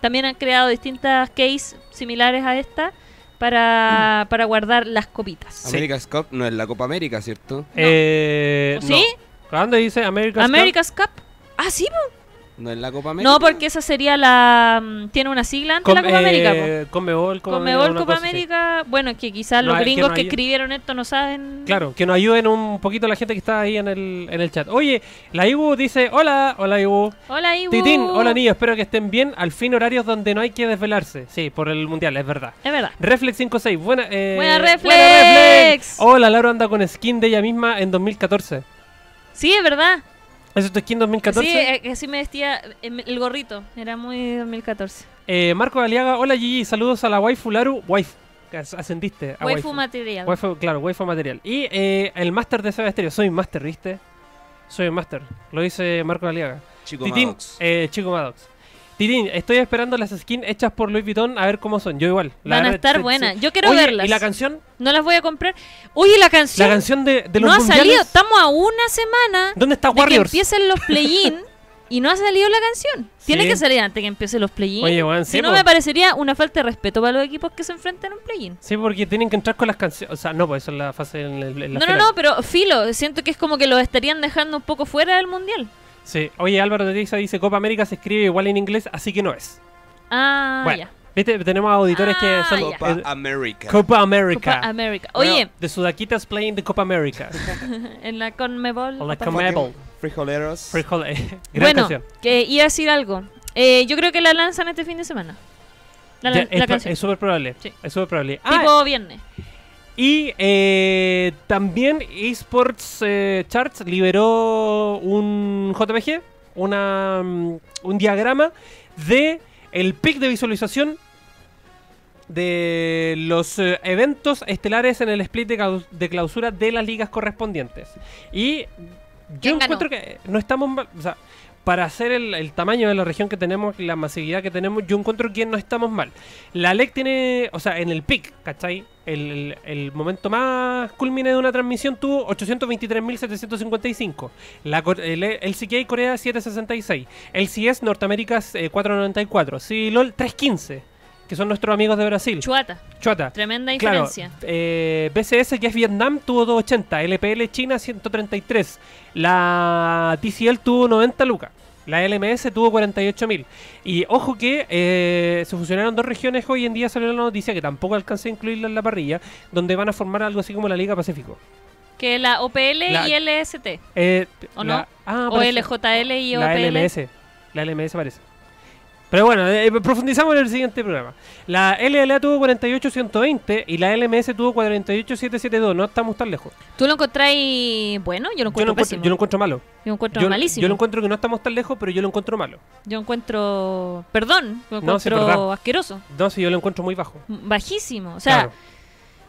B: También han creado distintas case similares a esta para,
A: Mm.
B: para guardar las copitas.
A: Sí.
C: America's Cup no es la Copa América, ¿cierto?
A: Eh,
B: ¿O ¿Sí?
A: no. ¿Dónde dice America's Cup?
B: America's Cup. Ah, sí, po.
C: No es la Copa América.
B: No, porque esa sería la. mm, Tiene una sigla antes
A: Com-
B: la Copa
A: eh, Conmebol, Copa
B: Conmebol,
A: América, una
B: Copa
A: cosa así.
B: América. Bueno, que quizás
A: No,
B: los
A: que
B: gringos
A: no
B: que escribieron esto no saben.
A: Claro, que nos ayuden un poquito la gente que está ahí en el, en el chat. Oye, la Ibu dice, hola, hola Ibu.
B: Hola, Ibu.
A: Titín, hola niños, espero que estén bien. Al fin horarios donde no hay que desvelarse. Sí, por el mundial, es verdad.
B: Es verdad.
A: Reflex 56, buena, eh,
B: Buena,
A: buena
B: Reflex.
A: Hola, Laura anda con skin de ella misma en 2014.
B: Sí, es verdad.
A: ¿Eso es tu skin 2014?
B: Sí, eh, así me vestía em, el gorrito. Era muy 2014.
A: Eh, Marco Aliaga, hola Gigi, saludos a la waifu Laru. Waifu, ascendiste a
B: Waifu
A: waifu.
B: material.
A: Waifu, claro, waifu material. Y eh, el máster de Seba Estéreo, soy máster, ¿viste? Soy un máster, lo dice Marco Aliaga.
C: Chico
A: Titín,
C: Maddox.
A: eh, Chico Maddox. Titín, estoy esperando las skins hechas por Louis Vuitton a ver cómo son. Yo igual. La
B: Van a estar buenas. Yo quiero
A: Oye,
B: verlas.
A: ¿Y la canción?
B: No las voy a comprar. Oye, la canción.
A: La canción de, de los
B: no ha salido. Estamos a una semana
A: ¿Dónde está
B: de que
A: Warriors?
B: empiecen los play-in [LAUGHS] y no ha salido la canción. Tiene que salir antes que empiecen los play-in.
A: Oye,
B: si
A: sí,
B: no,
A: po.
B: me parecería una falta de respeto para los equipos que se enfrentan a un play-in.
A: Sí, porque tienen que entrar con las canciones. O sea, no, pues eso es la fase en, la
B: No, no, no, pero filo. Siento que es como que los estarían dejando un poco fuera del mundial.
A: Sí. Oye, Álvaro de Tiza dice Copa América se escribe igual en inglés, así que no es.
B: Ah,
A: Bueno,
B: ya.
A: ¿Viste? Tenemos auditores
B: Ah,
A: que son.
C: Copa
A: eh,
C: América.
A: Copa América.
B: Copa América.
A: Bueno,
B: Oye,
A: The Sudakitas playing the Copa América. [LAUGHS]
B: en la Conmebol.
A: O la Conmebol.
C: Frijoleros.
A: Frijol- eh, [LAUGHS] Gran
B: Bueno,
A: canción.
B: que iba a decir algo. Eh, yo creo que la lanzan este fin de semana. La,
A: Ya,
B: la
A: es,
B: canción.
A: es súper probable.
B: Sí.
A: Es súper probable. Ah,
B: tipo viernes.
A: Y eh, también eSports eh, Charts liberó un JPG, una, mm, un diagrama de el pic de visualización de los eh, eventos estelares en el split de, de clausura de las ligas correspondientes. Y yo encuentro que no estamos mal. O sea, para hacer el, tamaño de la región que tenemos, la masividad que tenemos, yo encuentro que no estamos mal. La LEC tiene, o sea, en el pic, ¿cachai? El, momento más culmine de una transmisión tuvo 823.755. La, el, el CK Corea 766. El CS Norteamérica eh, 494. CLOL 315. Que son nuestros amigos de Brasil.
B: Chuata,
A: Chuata.
B: tremenda
A: Claro,
B: diferencia.
A: eh, BCS, que es Vietnam, tuvo 280. LPL China, 133. La TCL tuvo 90 lucas. La LMS tuvo 48.000. Y ojo que eh, se fusionaron dos regiones. Hoy en día salió la noticia que tampoco alcancé a incluirla en la parrilla. Donde van a formar algo así como la Liga Pacífico.
B: Que la OPL
A: La-
B: y LST.
A: Eh,
B: ¿O
A: la-
B: no?
A: ah,
B: o LJL y
A: La
B: OPL.
A: LMS. La LMS parece. Pero bueno, eh, profundizamos en el siguiente programa. La LLA tuvo 48.120 y la LMS tuvo 48.772. No estamos tan lejos.
B: ¿Tú lo encontráis bueno? Yo lo
A: Yo
B: encuentro
A: lo, encuentro,
B: pésimo.
A: yo lo encuentro malo.
B: Yo lo encuentro
A: Yo,
B: malísimo.
A: yo lo encuentro que no estamos tan lejos, pero yo lo encuentro malo.
B: Yo encuentro. Perdón, lo
A: No, sí, es
B: encuentro asqueroso.
A: No, sí, yo lo encuentro muy bajo.
B: Bajísimo. O sea,
A: Claro.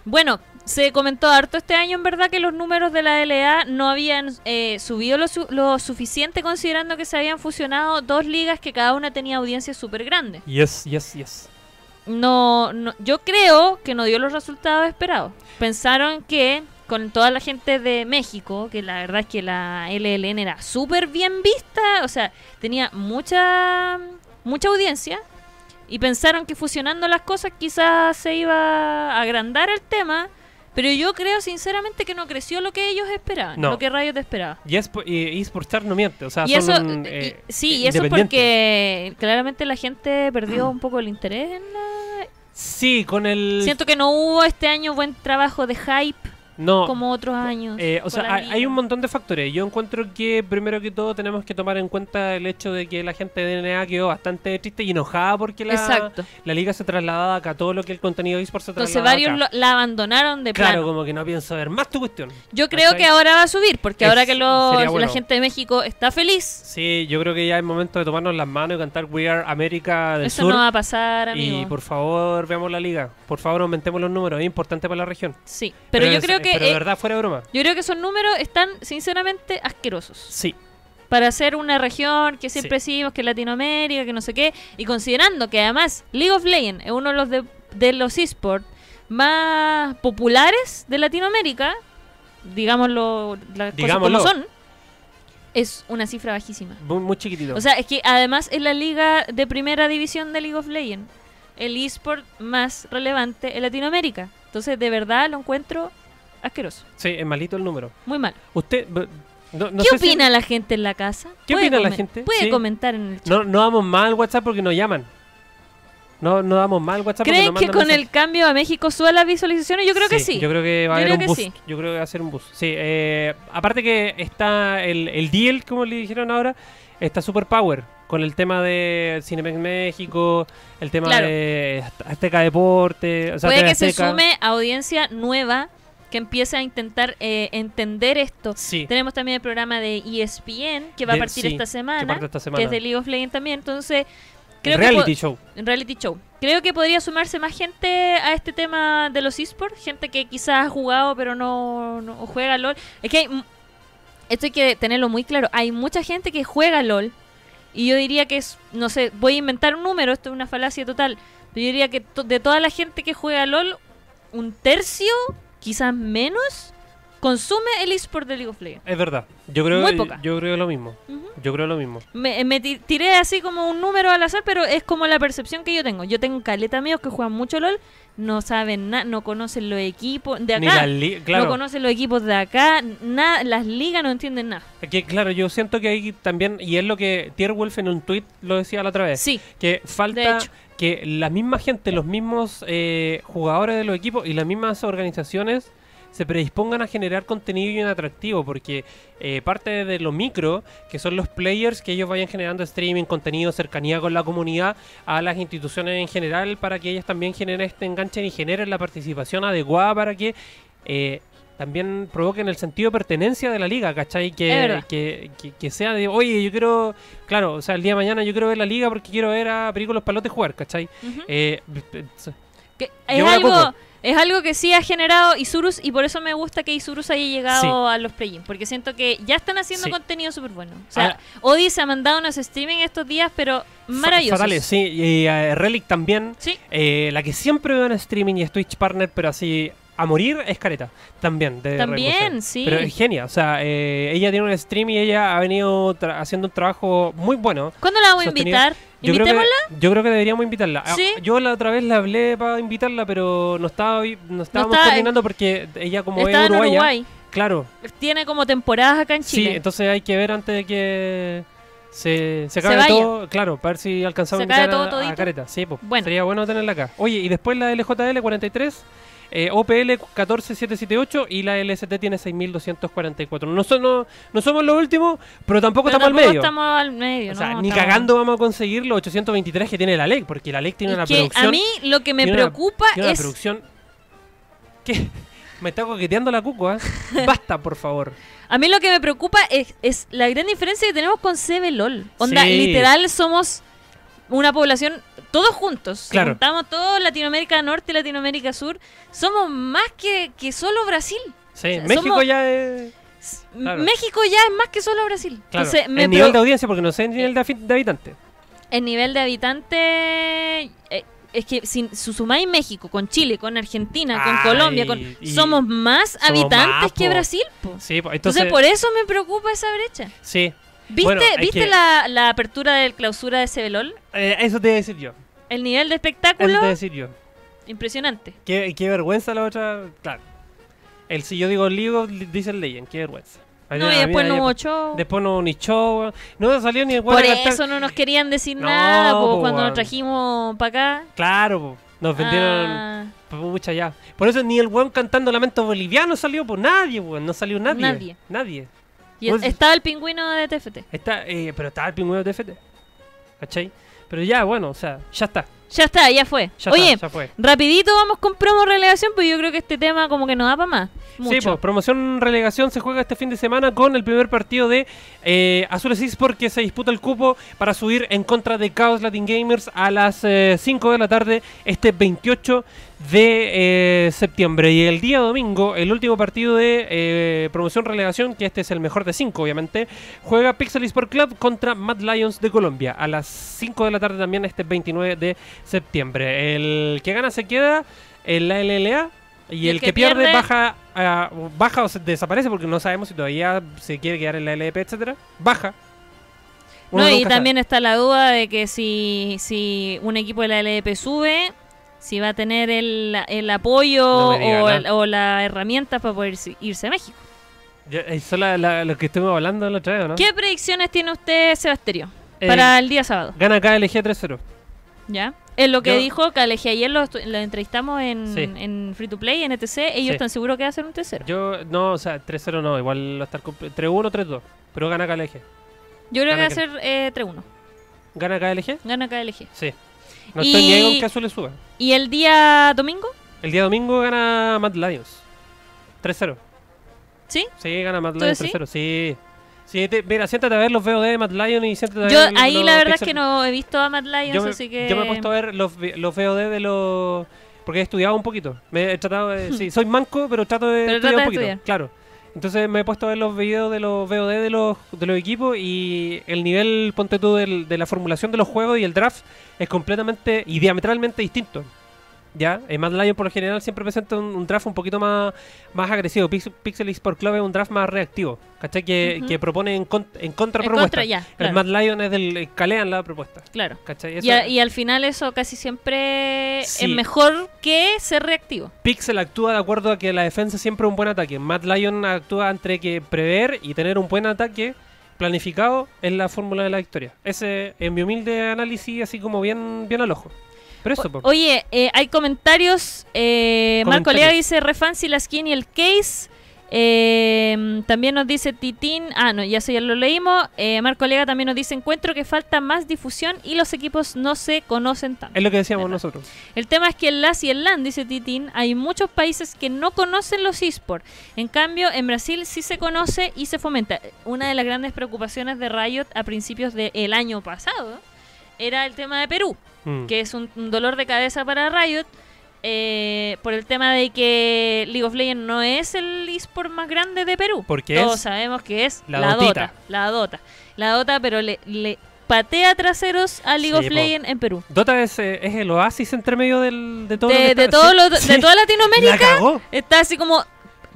B: bueno, se comentó harto este año en verdad que los números de la LA no habían eh, subido lo, su- lo suficiente considerando que se habían fusionado dos ligas que cada una tenía audiencias súper grandes.
A: Yes, yes, yes.
B: No, no, yo creo que no dio los resultados esperados. Pensaron que con toda la gente de México, que la verdad es que la LLN era súper bien vista, o sea, tenía mucha mucha audiencia y pensaron que fusionando las cosas quizás se iba a agrandar el tema, pero yo creo sinceramente que no creció lo que ellos esperaban,
A: No.
B: lo que Riot esperaba.
A: Y es, y eSportstar no miente, o sea,
B: Y eso,
A: son un,
B: y-
A: eh,
B: sí, y eso porque claramente la gente perdió un poco el interés en la,
A: Sí, con el...
B: Siento que no hubo este año buen trabajo de hype
A: no,
B: como otros años.
A: Eh, o sea, hay, hay un montón de factores. Yo encuentro que primero que todo tenemos que tomar en cuenta el hecho de que la gente de DNA quedó bastante triste y enojada porque la,
B: Exacto.
A: la liga se trasladaba acá, todo lo que el contenido eSports se
B: Entonces
A: trasladaba
B: varios
A: acá.
B: lo- la abandonaron de
A: Claro,
B: plano.
A: como que no pienso ver más tu cuestión.
B: Yo creo que ahora va a subir, porque
A: Es-
B: ahora que los-
A: bueno.
B: la gente de México está feliz,
A: Sí, yo creo que ya es momento de tomarnos las manos y cantar We Are America del
B: eso
A: Sur.
B: no va a pasar, amigo.
A: y por favor, veamos la liga. Por favor, aumentemos los números. Es importante para la región.
B: Sí, pero, yo
A: es-
B: creo que
A: Pero de
B: eh,
A: verdad, fuera de broma.
B: yo creo que esos números están sinceramente asquerosos.
A: Sí.
B: Para ser una región que siempre
A: Sí.
B: decimos que es Latinoamérica, que no sé qué, y considerando que además League of Legends es uno de los de, de los esports más populares de Latinoamérica, digámoslo las
A: Digámoslo.
B: cosas como son, es una cifra bajísima.
A: Muy, muy chiquitito.
B: O sea, es que además es la liga de primera división de League of Legends, el esport más relevante en Latinoamérica. Entonces, de verdad lo encuentro asqueroso,
A: sí, es malito el número.
B: muy mal.
A: Usted... b- No, no
B: ¿Qué
A: sé si-
B: opina la gente en la casa?
A: ¿Qué opina la gente?
B: Puede
A: Sí.
B: comentar en el chat.
A: No, no damos mal WhatsApp porque nos llaman. No, no damos mal WhatsApp porque
B: ¿Creen que con
A: mensajes.
B: el cambio a México suba las visualizaciones? Yo creo que sí.
A: Yo creo que va a
B: Yo
A: haber un
B: sí.
A: Yo creo que va a ser un boost. Sí, eh, aparte que está el, el deal, como le dijeron ahora, está Super Power. Con el tema de Cinemex México, el tema
B: Claro.
A: de Azteca Deporte, o sea,
B: Puede que se sume audiencia nueva que empiece a intentar eh, entender esto.
A: Sí,
B: Tenemos también el programa de ESPN que va a partir
A: sí,
B: esta
A: que
B: semana,
A: esta
B: que es de League of Legends también. Entonces, creo que
A: reality
B: po-
A: show.
B: reality show. Creo que podría sumarse más gente a este tema de los esports, gente que quizás ha jugado pero no, no juega LOL. Es que hay, esto hay que tenerlo muy claro. Hay mucha gente que juega LOL y yo diría que es, no sé, voy a inventar un número, esto es una falacia total. Pero yo diría que to- de toda la gente que juega LOL, un tercio, quizás menos, consume el esport de League of Legends.
A: Es verdad. Yo creo,
B: Muy poca.
A: yo creo lo mismo. Yo creo lo mismo.
B: Me, me ti- tiré así como un número al azar, pero es como la percepción que yo tengo. Yo tengo caleta amigos que juegan mucho LOL, no saben nada, no conocen los equipos de acá,
A: claro.
B: no conocen los equipos de acá, nada, las ligas no entienden nada.
A: Que, claro, yo siento que hay también, y es lo que Tierwolf en un tweet lo decía la otra vez,
B: Sí,
A: que
B: De
A: falta
B: hecho.
A: Que la misma gente, los mismos eh, jugadores de los equipos y las mismas organizaciones se predispongan a generar contenido y atractivo, porque eh, parte de lo micro, que son los players, que ellos vayan generando streaming, contenido, cercanía con la comunidad, a las instituciones en general, para que ellas también generen este enganche y generen la participación adecuada para que eh, también provoquen el sentido de pertenencia de la liga, ¿cachai? Que, que, que, que sea de, oye, yo quiero, claro, o sea, el día de mañana yo quiero ver la liga porque quiero ver a Pericos los Palotes jugar, ¿cachai? Eh,
B: Que es algo, es algo que sí ha generado Isurus y por eso me gusta que Isurus haya llegado
A: Sí.
B: a los play porque siento que ya están haciendo
A: Sí.
B: contenido súper bueno. O sea,
A: Ahora-
B: Odi se ha mandado unos streaming estos días, pero maravillosos.
A: Fatales, sí. Y eh, Relic también.
B: Sí.
A: Eh, la que siempre veo en streaming y es Twitch Partner, pero así a morir es Careta. También. De
B: También, sí.
A: Pero es genia. O sea, eh, ella tiene un stream y ella ha venido haciendo un trabajo muy bueno.
B: ¿Cuándo la vamos a invitar?
A: Yo creo, que,
B: ¿Invitémosla?
A: yo creo que deberíamos invitarla. Ah,
B: Sí.
A: Yo la otra vez la hablé para invitarla, pero no estaba no estábamos
B: estaba-
A: coordinando porque ella como es
B: en
A: uruguaya.
B: Uruguay.
A: Claro.
B: Tiene como temporadas acá en
A: Sí,
B: Chile.
A: entonces hay que ver antes de que se, se
B: Se
A: acabe
B: vaya.
A: todo. Claro, para ver si alcanzamos
B: Se
A: a
B: todo
A: a- a. Careta. Sí, pues,
B: Bueno.
A: sería bueno tenerla acá. Oye, y después la LJL 43, eh, OPL 14778 y la LST tiene 6244. No, no, no somos los últimos, pero tampoco
B: Pero
A: estamos al medio.
B: estamos al medio,
A: o sea,
B: ¿no?
A: ni
B: Estamos-
A: cagando vamos a conseguir los 823 que tiene la LEC, porque la LEC tiene
B: Y
A: una
B: que
A: producción.
B: a mí lo que me
A: una-
B: preocupa
A: tiene una
B: es
A: producción. ¿Qué? [LAUGHS] Me está coqueteando la cuco, ¿eh? Basta, por favor. [LAUGHS]
B: A mí lo que me preocupa es, es la gran diferencia que tenemos con CBLOL. Onda,
A: Sí.
B: literal somos una población todos juntos.
A: Claro.
B: juntamos todo Latinoamérica Norte y Latinoamérica Sur, somos más que, que solo Brasil.
A: Sí,
B: sea,
A: México
B: somos-
A: ya es. Claro.
B: México ya es más que solo Brasil.
A: Claro,
B: Entonces, me
A: el nivel de audiencia, porque no sé el nivel de, habitante.
B: el nivel de habitante eh, es que si su- sumáis México con Chile, con Argentina, con
A: Ay,
B: Colombia, con, somos más habitantes
A: más,
B: que. Brasil. po.
A: Sí,
B: Entonces,
A: entonces.
B: por eso me preocupa esa brecha.
A: Sí,
B: ¿Viste,
A: Bueno,
B: ¿viste
A: que-
B: la, la apertura del clausura de CBLOL?
A: eh, eso te iba a decir yo.
B: El nivel de
A: Eso te
B: espectáculo,
A: iba a decir yo.
B: impresionante.
A: Qué, qué vergüenza la otra. Claro. El, si yo digo League of dice el Legend, qué vergüenza.
B: No, y después no hubo show.
A: Después no hubo ni show. No salió ni el
B: Por eso no nos querían decir
A: No,
B: nada, po,
A: po,
B: cuando nos trajimos para acá.
A: Claro, po. nos vendieron.
B: Ah,
A: Mucha ya. Por eso ni el weón cantando Lamento Boliviano salió por nadie, weón. No salió nadie.
B: Nadie.
A: Nadie.
B: Y estaba el pingüino de TFT.
A: Está, eh, pero estaba el pingüino de TFT. ¿Cachai? Pero ya, bueno, o sea, ya está.
B: Ya está, ya fue.
A: Ya
B: Oye,
A: está, ya fue.
B: rapidito vamos con promo relegación, pues yo creo que este tema como que no da para más.
A: Sí, pues promoción relegación se juega este fin de semana con el primer partido de eh, Azules Esports que se disputa el cupo para subir en contra de Chaos Latin Gamers a las eh, 5 de la tarde este 28 de eh, septiembre. Y el día domingo, el último partido de eh, promoción relegación, que este es el mejor de 5 obviamente, juega Pixel Esport Club contra Mad Lions de Colombia a las 5 de la tarde también este 29 de septiembre. El que gana se queda en la LLA. Y, el, que, pierde, baja, ah, baja o se desaparece porque no sabemos si todavía se quiere quedar en la LP, etcétera. Baja. Uno
B: No, y
A: sabe.
B: también está la duda de que si, si un equipo de la LDP sube, si va a tener el, el apoyo
A: No
B: o, el- o las herramientas para poder irse- a México.
A: Eso es la- la- lo que estuvimos hablando la otra vez, ¿no?
B: ¿Qué predicciones tiene usted, Sebasterio,
A: Eh,
B: para el día sábado?
A: Gana KLG 3-0.
B: ¿Ya? Es lo que
A: yo-
B: dijo Caleje ayer, lo, lo entrevistamos en,
A: Sí.
B: en Free to Play, en ETC. Ellos
A: Sí.
B: están seguros que va a ser un tercero. Yo,
A: Yo, no, o sea, 3-0 no, igual va a estar comple- 3-1, 3-2. Pero gana KLG.
B: creo que va
A: Gana
B: a ser eh, 3-1.
A: ¿Gana KLG?
B: Gana KLG.
A: Sí. No estoy ni ahí con que Azul suba.
B: ¿Y el día domingo?
A: El día domingo gana Mad Lions. 3-0.
B: ¿Sí?
A: Sí, gana Mad
B: ¿Tú
A: Lions
B: decís?
A: 3-0. Sí. Sí, te- mira, siéntate a ver los VOD de Mad Lions y siéntate a
B: Yo
A: ver los-
B: ahí
A: los
B: la verdad es que no he visto a Matt
A: yo me,
B: así que...
A: yo me he puesto a ver los, los VOD de los... Porque he estudiado un poquito. Me he tratado de... sí, [LAUGHS] soy manco, pero trato de
B: Pero
A: estudiar un poquito.
B: estudiar.
A: Claro. Entonces me he puesto a ver los videos de los VOD de los, de los equipos y el nivel, ponte tú, del- de la formulación de los juegos y el draft es completamente y diametralmente distinto. ¿Ya? Eh, Mad Lion por lo general siempre presenta un, un draft un poquito más, más agresivo. Pix- Pixel Sport Club es un draft más reactivo. ¿Cachai? Que, que propone en, con- en contra
B: En
A: propuesta.
B: contra, ya,
A: El. Mad Lion es del... Calean la propuesta.
B: Claro.
A: ¿Cachai?
B: Y,
A: Eso-
B: a- y al final eso casi siempre
A: Sí.
B: es mejor que ser reactivo.
A: Pixel actúa de acuerdo a que la defensa siempre es un buen ataque. Mad Lion actúa entre que prever y tener un buen ataque planificado es la fórmula de la victoria. Ese, en mi humilde análisis, así como bien, bien al ojo. Pero eso,
B: Oye, eh, hay comentarios. Eh, Marco. Lea dice refancy la skin y el case. Eh, también nos dice Titín. Ah, no, ya eso ya lo leímos. Eh, Marco Lega también nos dice: Encuentro que falta más difusión y los equipos no se conocen tanto.
A: es lo que decíamos
B: Verdad.
A: nosotros.
B: El tema es que el LAS y el LAN, dice Titín, hay muchos países que no conocen los esports. En cambio, en Brasil sí se conoce y se fomenta. Una de las grandes preocupaciones de Riot a principios del año pasado era el tema de Perú,
A: Mm.
B: que es un, un dolor de cabeza para Riot eh, por el tema de que League of Legends no es el eSport más grande de Perú.
A: Porque
B: Todos
A: es
B: sabemos que es
A: la.
B: Dota. La Dota. La Dota, pero le, le patea traseros a League
A: Sí,
B: of. Legends en Perú.
A: Dota es, eh, es el oasis entre medio del, de todo lo
B: De,
A: que
B: de
A: está-
B: todo
A: sí,
B: lo- de
A: sí.
B: toda
A: La
B: Latinoamérica está así como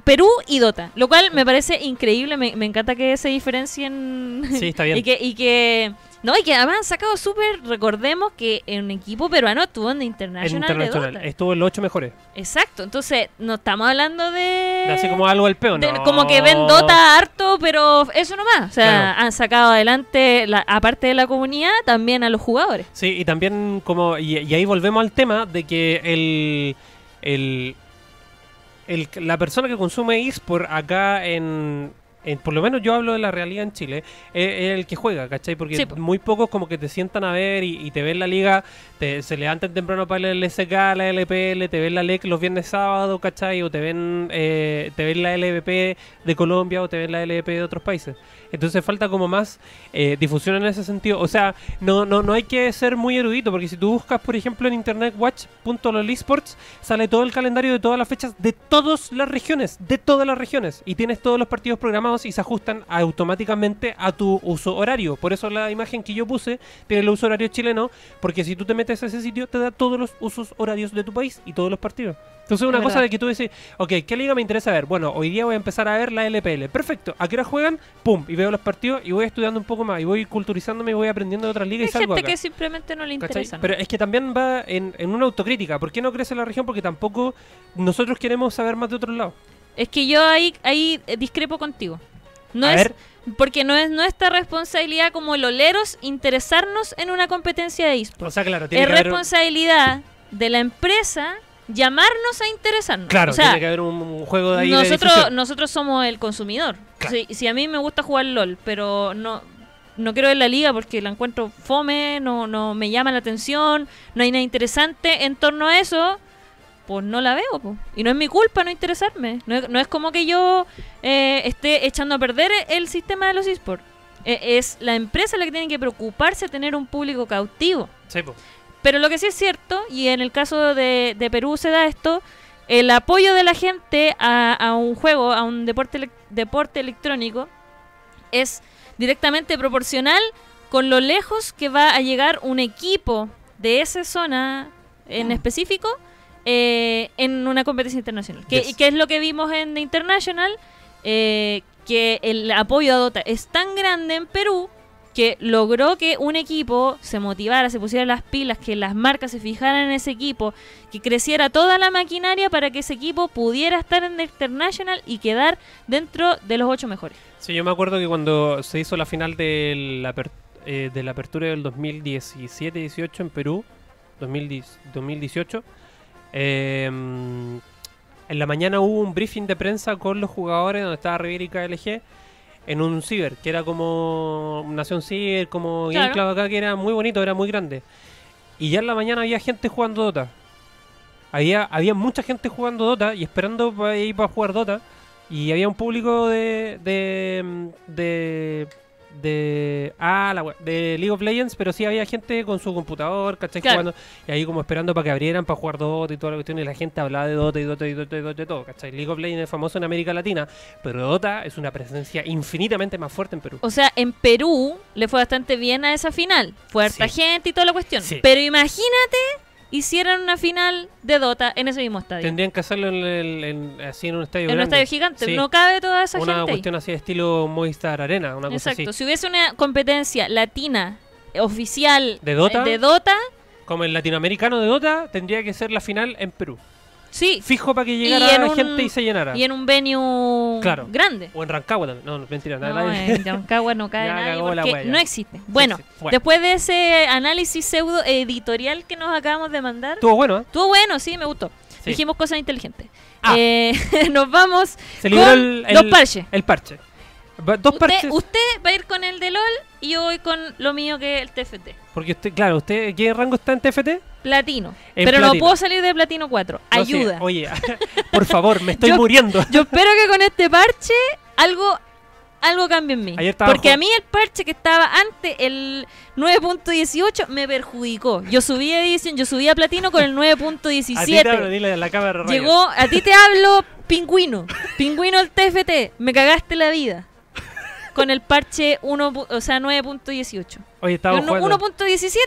B: Perú y Dota. Lo cual me parece increíble. Me, me encanta que se diferencien.
A: Sí, está bien. [LAUGHS]
B: y que, y que no, y que además han sacado súper, recordemos que un equipo peruano estuvo en The
A: En
B: International, de.
A: Estuvo en los ocho mejores.
B: Exacto, entonces no estamos hablando de...
A: De así como algo al peón.
B: de- Como que ven Dota harto, pero eso nomás. O sea,
A: Claro.
B: han sacado adelante, la- aparte de la comunidad, también a los jugadores.
A: Sí, y también como. Y, y ahí volvemos al tema de que el. el, el- la persona que consume eSport acá en. En- por lo menos yo hablo de la realidad en Chile, es, es el que juega, ¿cachai? Porque
B: Sí, po.
A: muy pocos como que te sientan a ver y, y te ven la liga, te, se levantan temprano para el LSK, la LPL, te ven la LEC los viernes sábados, ¿cachai? O te ven, eh, te ven la LVP de Colombia o te ven la LVP de otros países. Entonces falta como más eh, difusión en ese sentido. O sea, no, no, no hay que ser muy erudito, porque si tú buscas, por ejemplo, en internet watch.lolisports, sale todo el calendario de todas las fechas de todas las regiones, de todas las regiones. Y tienes todos los partidos programados y se ajustan automáticamente a tu uso horario. Por eso la imagen que yo puse tiene el uso horario chileno, porque si tú te metes a ese sitio, te da todos los usos horarios de tu país y todos los partidos. Entonces, una
B: Es
A: cosa
B: verdad.
A: de que tú dices, ok, ¿qué liga me interesa ver? Bueno, hoy día voy a empezar a ver la LPL. Perfecto. ¿A qué hora juegan? Pum. Y veo los partidos y voy estudiando un poco más. Y voy culturizándome y voy aprendiendo de otras ligas
B: Hay
A: y salgo
B: gente
A: acá.
B: que simplemente no le
A: ¿Cachai?
B: interesa. ¿no?
A: Pero es que también va en, en una autocrítica. ¿Por qué no crece la región? Porque tampoco nosotros queremos saber más de otros lados.
B: Es que yo ahí, ahí eh, discrepo contigo. No
A: A
B: es,
A: ver.
B: Porque no es nuestra responsabilidad como loleros interesarnos en una competencia de eSports.
A: O sea, claro, tiene
B: Es
A: que haber...
B: responsabilidad de la empresa llamarnos a interesarnos.
A: Claro,
B: o sea,
A: tiene que haber un, un juego de ahí
B: nosotros, nosotros somos el consumidor.
A: Claro.
B: Si, si a mí me gusta jugar LOL, pero no, no quiero ver la liga porque la encuentro fome, no, no me llama la atención, no hay nada interesante en torno a eso, pues no la veo. po. Y no es mi culpa no interesarme. No es, no es como que yo eh, esté echando a perder el sistema de los esports. Eh, es la empresa la que tiene que preocuparse de tener un público cautivo.
A: Sí, po.
B: Pero lo que sí es cierto, y en el caso de, de Perú se da esto, el apoyo de la gente a, a un juego, a un deporte, deporte electrónico, es directamente proporcional con lo lejos que va a llegar un equipo de esa zona en específico eh, en una competencia internacional. Que,
A: Yes.
B: que es lo que vimos en The International, eh, que el apoyo a Dota es tan grande en Perú que logró que un equipo se motivara, se pusiera las pilas, que las marcas se fijaran en ese equipo, que creciera toda la maquinaria para que ese equipo pudiera estar en The International y quedar dentro de los ocho mejores.
A: Sí, yo me acuerdo que cuando se hizo la final de la, eh, de la apertura del 2017-18 en Perú, 2010 2018, eh, en la mañana hubo un briefing de prensa con los jugadores donde estaba Riviera y KLG en un ciber, que era como Nación Ciber, como
B: Claro.
A: Game Club acá, que era muy bonito, era muy grande. Y ya en la mañana había gente jugando Dota. Había, había mucha gente jugando Dota y esperando para ir para jugar Dota. Y había un público de. de. de. De. Ah, la wea- de League of Legends, pero sí había gente con su computador, ¿cachai?
B: Claro.
A: Jugando. Y ahí como esperando para que abrieran para jugar Dota y toda la cuestión. Y la gente hablaba de Dota y Dota y Dota y Dota y todo, ¿cachai? League of Legends es famoso en América Latina, pero Dota es una presencia infinitamente más fuerte en Perú.
B: O sea, en Perú le fue bastante bien a esa final. Fue harta
A: Sí.
B: gente y toda la cuestión.
A: Sí.
B: Pero imagínate hicieran una final de Dota en ese mismo estadio.
A: Tendrían que hacerlo en el- en- así en un estadio
B: en un estadio gigante.
A: Sí.
B: No cabe toda esa
A: Una
B: gente ahí.
A: cuestión así de estilo Movistar Arena, una cosa
B: Exacto.
A: así.
B: Si hubiese una competencia latina oficial
A: ¿De Dota?
B: de Dota,
A: Como el latinoamericano de Dota, tendría que ser la final en Perú.
B: Sí.
A: Fijo para que
B: Y
A: llegara
B: en un-
A: gente y se llenara.
B: Y en un venue
A: Claro.
B: grande.
A: O en Rancagua también. No, mentira.
B: No,
A: nadie-
B: en Rancagua no cae [LAUGHS] nadie porque no existe. Bueno, después de ese análisis pseudo editorial que nos acabamos de mandar,
A: Estuvo bueno, ¿eh?
B: estuvo bueno, sí, me gustó.
A: Sí.
B: Dijimos cosas inteligentes.
A: Ah.
B: Eh, [LAUGHS] nos vamos
A: Se
B: con
A: el, el-
B: los parches.
A: El parche. Va- Dos
B: Usted,
A: parches.
B: usted va a ir con el de LOL y yo voy con lo mío que es el TFT.
A: Porque usted, claro, usted, ¿qué rango está en TFT?
B: Platino.
A: En
B: Pero no puedo salir de Platino 4.
A: No sé,
B: Ayuda.
A: oye, [LAUGHS] por favor, me estoy
B: Yo-
A: muriendo.
B: Yo espero que con este parche algo algo cambia en mí. Porque a mí el parche que estaba antes, el 9.18, me perjudicó. Yo subí a edición, yo subí a platino con el [LAUGHS]
A: A ti te hablo,
B: 9.17.
A: dile a la cámara. raya.
B: Llegó, a ti te hablo, pingüino. Pingüino el TFT. Me cagaste la vida. Con el parche 1, pu- o sea, 9.18.
A: Oye,
B: uno-
A: jugando.
B: 1.17,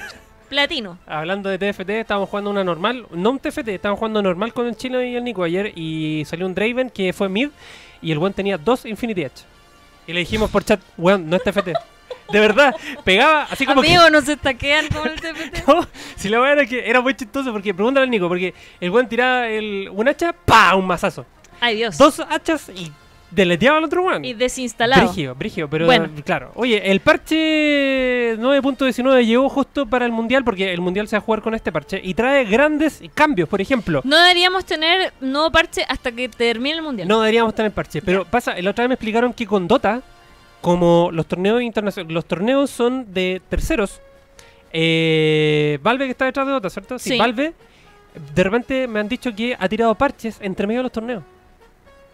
B: [LAUGHS] platino.
A: Hablando de TFT, estábamos jugando una normal, no un TFT, estábamos jugando normal con el chino y el Nico ayer y salió un Draven que fue mid y el buen tenía dos Infinity Edge. Y le dijimos por chat, weón, no es TFT. De verdad, pegaba así como
B: Amigos, no se estaquean como el TFT.
A: que... [LAUGHS] No, si la verdad era que era muy chistoso porque pregúntale al Nico, porque el buen tiraba el, un hacha, pa, un mazazo.
B: Ay, Dios.
A: Dos hachas y deleteaba al otro weón.
B: Y desinstalado.
A: Brigio, brigio, pero
B: Bueno.
A: claro. Oye, el parche 9.19 llegó justo para el mundial porque el mundial se va a jugar con este parche y trae grandes cambios. Por ejemplo,
B: No deberíamos tener nuevo parche hasta que termine el mundial.
A: no deberíamos tener parche, pero pasa, la otra vez me explicaron que con Dota, como los torneos internacionales, los torneos son de terceros. eh, Valve que está detrás de Dota, ¿cierto? Sí,
B: Sí.
A: Valve. De repente me han dicho que ha tirado parches entre medio de los torneos.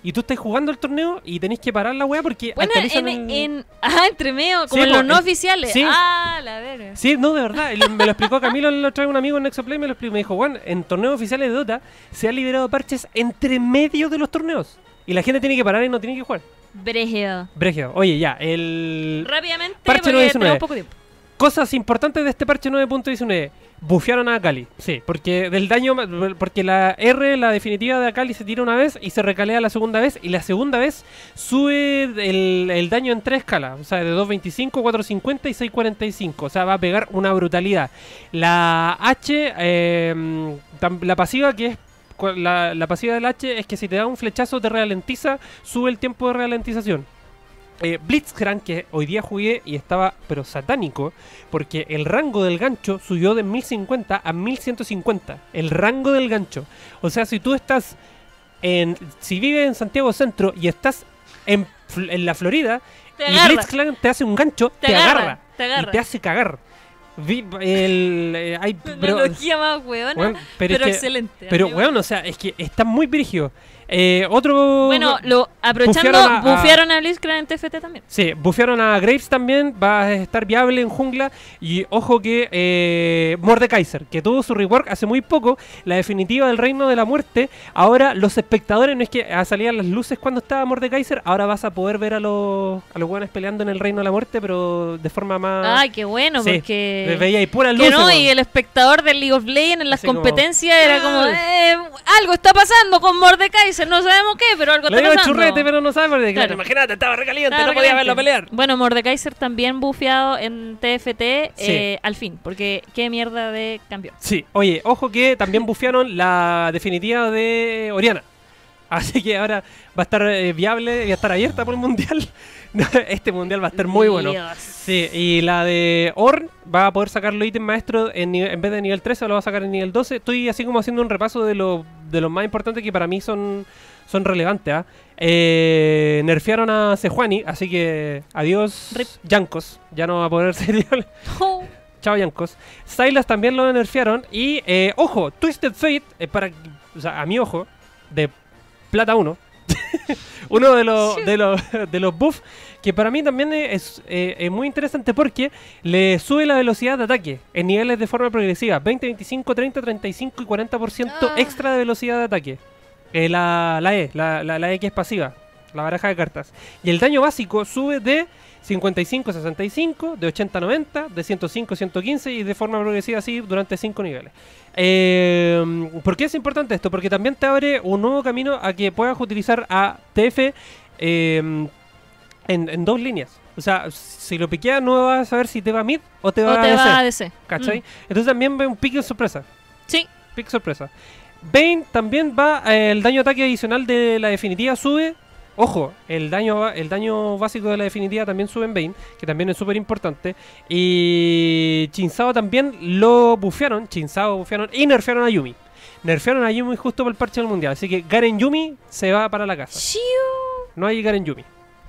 A: Y tú estás jugando el torneo y tenés que parar la weá porque
B: Bueno,
A: actualizan
B: en, ah, entre medio, como
A: Sí,
B: en los no
A: en-
B: oficiales.
A: sí.
B: Ah, la verga.
A: Sí, no, de verdad. me lo explicó Camilo, lo trae un amigo en Nexoplay, me lo explicó. Me dijo, Juan, en torneos oficiales de Dota se han liberado parches entre medio de los torneos. Y la gente tiene que parar y no tiene que jugar.
B: Bregeo.
A: Bregio, oye, ya, el...
B: Rápidamente,
A: Parche
B: porque
A: 919.
B: tenemos poco tiempo.
A: Cosas importantes de este parche 9.19. Bufearon a Akali. Sí, porque del daño. Porque la R, la definitiva de Akali, se tira una vez y se recalea la segunda vez. Y la segunda vez sube el, daño en tres escalas. O sea, de 2.25, 4.50 y 6.45. O sea, va a pegar una brutalidad. La H, eh, la pasiva que es. La, la pasiva del H es que si te da un flechazo te ralentiza, sube el tiempo de ralentización. Eh, Blitzcrank, que hoy día jugué y estaba, pero satánico, porque el rango del gancho subió de 1050 a 1150. El rango del gancho. O sea, si tú estás en. Si vives en Santiago Centro y estás en, en la Florida
B: Te
A: y. Blitzcrank te hace un gancho,
B: Te
A: te,
B: agarra,
A: agarra,
B: te agarra.
A: y te hace cagar. Vi- el, eh, hay, [LAUGHS] pero,
B: más
A: weón, pero,
B: pero,
A: es que-
B: excelente.
A: pero weón, o sea, es que está muy brígido. Eh, otro.
B: Bueno, lo, aprovechando,
A: Bufearon a- a-
B: a, Blitzcrank en TFT también.
A: Sí, bufearon a Graves también, va a estar viable en jungla. Y ojo que eh, Mordekaiser, que tuvo su rework hace muy poco, la definitiva del Reino de la Muerte. Ahora los espectadores, no es que ah, salían las luces cuando estaba Mordekaiser, ahora vas a poder ver a los, a los buenos peleando en el Reino de la Muerte, pero de forma más...
B: Ay, qué bueno.
A: Sí,
B: porque...
A: veía ahí puras luces.
B: no, y el espectador del League of Legends en las
A: Así como,
B: competencias era como,
A: "Ah".
B: eh, algo está pasando con Mordekaiser, no sabemos qué, pero algo
A: Le
B: está pasando.
A: churrete, pero no sabe, porque claro,
B: Claro.
A: imagínate, estaba recaliente, no podía verlo pelear.
B: Bueno, Mordekaiser también bufeado en TFT
A: Sí.
B: eh, al fin, porque qué mierda de cambio.
A: Sí, oye, ojo que también bufearon la definitiva de Oriana. Así que ahora va a estar eh, viable y va a estar abierta por el mundial. [LAUGHS] este mundial va a estar muy bueno.
B: Dios.
A: Sí, y la de Orn va a poder sacar los ítems maestros en, vez de nivel 13, lo va a sacar en nivel 12. Estoy así como haciendo un repaso de lo, de los más importantes que para mí son, son relevantes. ¿ah? Eh, nerfearon a Sejuani, así que adiós,
B: Rip.
A: Yankos. Ya no va a poder [LAUGHS] ser
B: Oh,
A: Chao, Yankos. Silas también lo nerfearon. Y, eh, ojo, Twisted Fate, eh, para, o sea, a mi ojo, de plata 1. [LAUGHS] Uno de los, de los, de los buffs que para mí también es, eh, es muy interesante porque le sube la velocidad de ataque en niveles de forma progresiva. 20, 25, 30, 35 y 40%
B: Ah.
A: extra de velocidad de ataque. Eh, la, la E, la, la, la E que es pasiva, la baraja de cartas. Y el daño básico sube de 55 a 65, de 80 a 90, de 105 a 115 y de forma progresiva así durante 5 niveles. Eh, ¿Por qué es importante esto? Porque también te abre un nuevo camino a que puedas utilizar a TF eh, en, en dos líneas. O sea, si lo piqueas no vas a saber si te va mid o te va
B: o
A: a
B: te
A: DC,
B: va a DC.
A: ¿cachai?
B: Mm.
A: Entonces también ve un pique sorpresa.
B: Sí,
A: Pick sorpresa. Bane también va, eh, el daño ataque adicional de la definitiva sube. Ojo, el daño, el daño básico de la definitiva también sube en Bane, que también es súper importante. Y Chinsao también lo bufearon, Chinsao bufearon y nerfearon a Yumi. Nerfearon a Yumi justo por el parche del mundial, así que Garen Yumi se va para la casa. No hay Garen Yumi.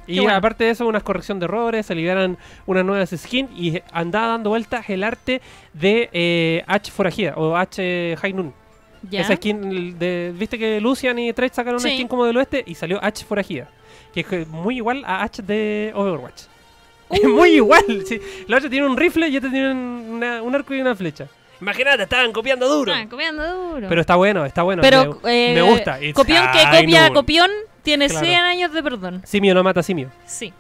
A: Y
B: bueno.
A: aparte de eso, unas corrección de errores, se liberan unas nuevas skins y andaba dando vueltas el arte de eh, H Forajida o H High Noon.
B: Ya.
A: Esa skin de, viste que Lucian y Trade sacaron una skin como del oeste y salió H forajida, que es muy igual a H de Overwatch. [LAUGHS] Es muy igual. Sí. La otra tiene un rifle y esta tiene un, una- un arco y una flecha. Imagínate, estaban copiando duro.
B: Ah, copiando duro.
A: Pero está bueno, está bueno.
B: Pero,
A: me,
B: eh,
A: me gusta. It's
B: Copión que copia a copión tiene
A: Claro.
B: 100 años de perdón.
A: Simio no mata simio.
B: Sí.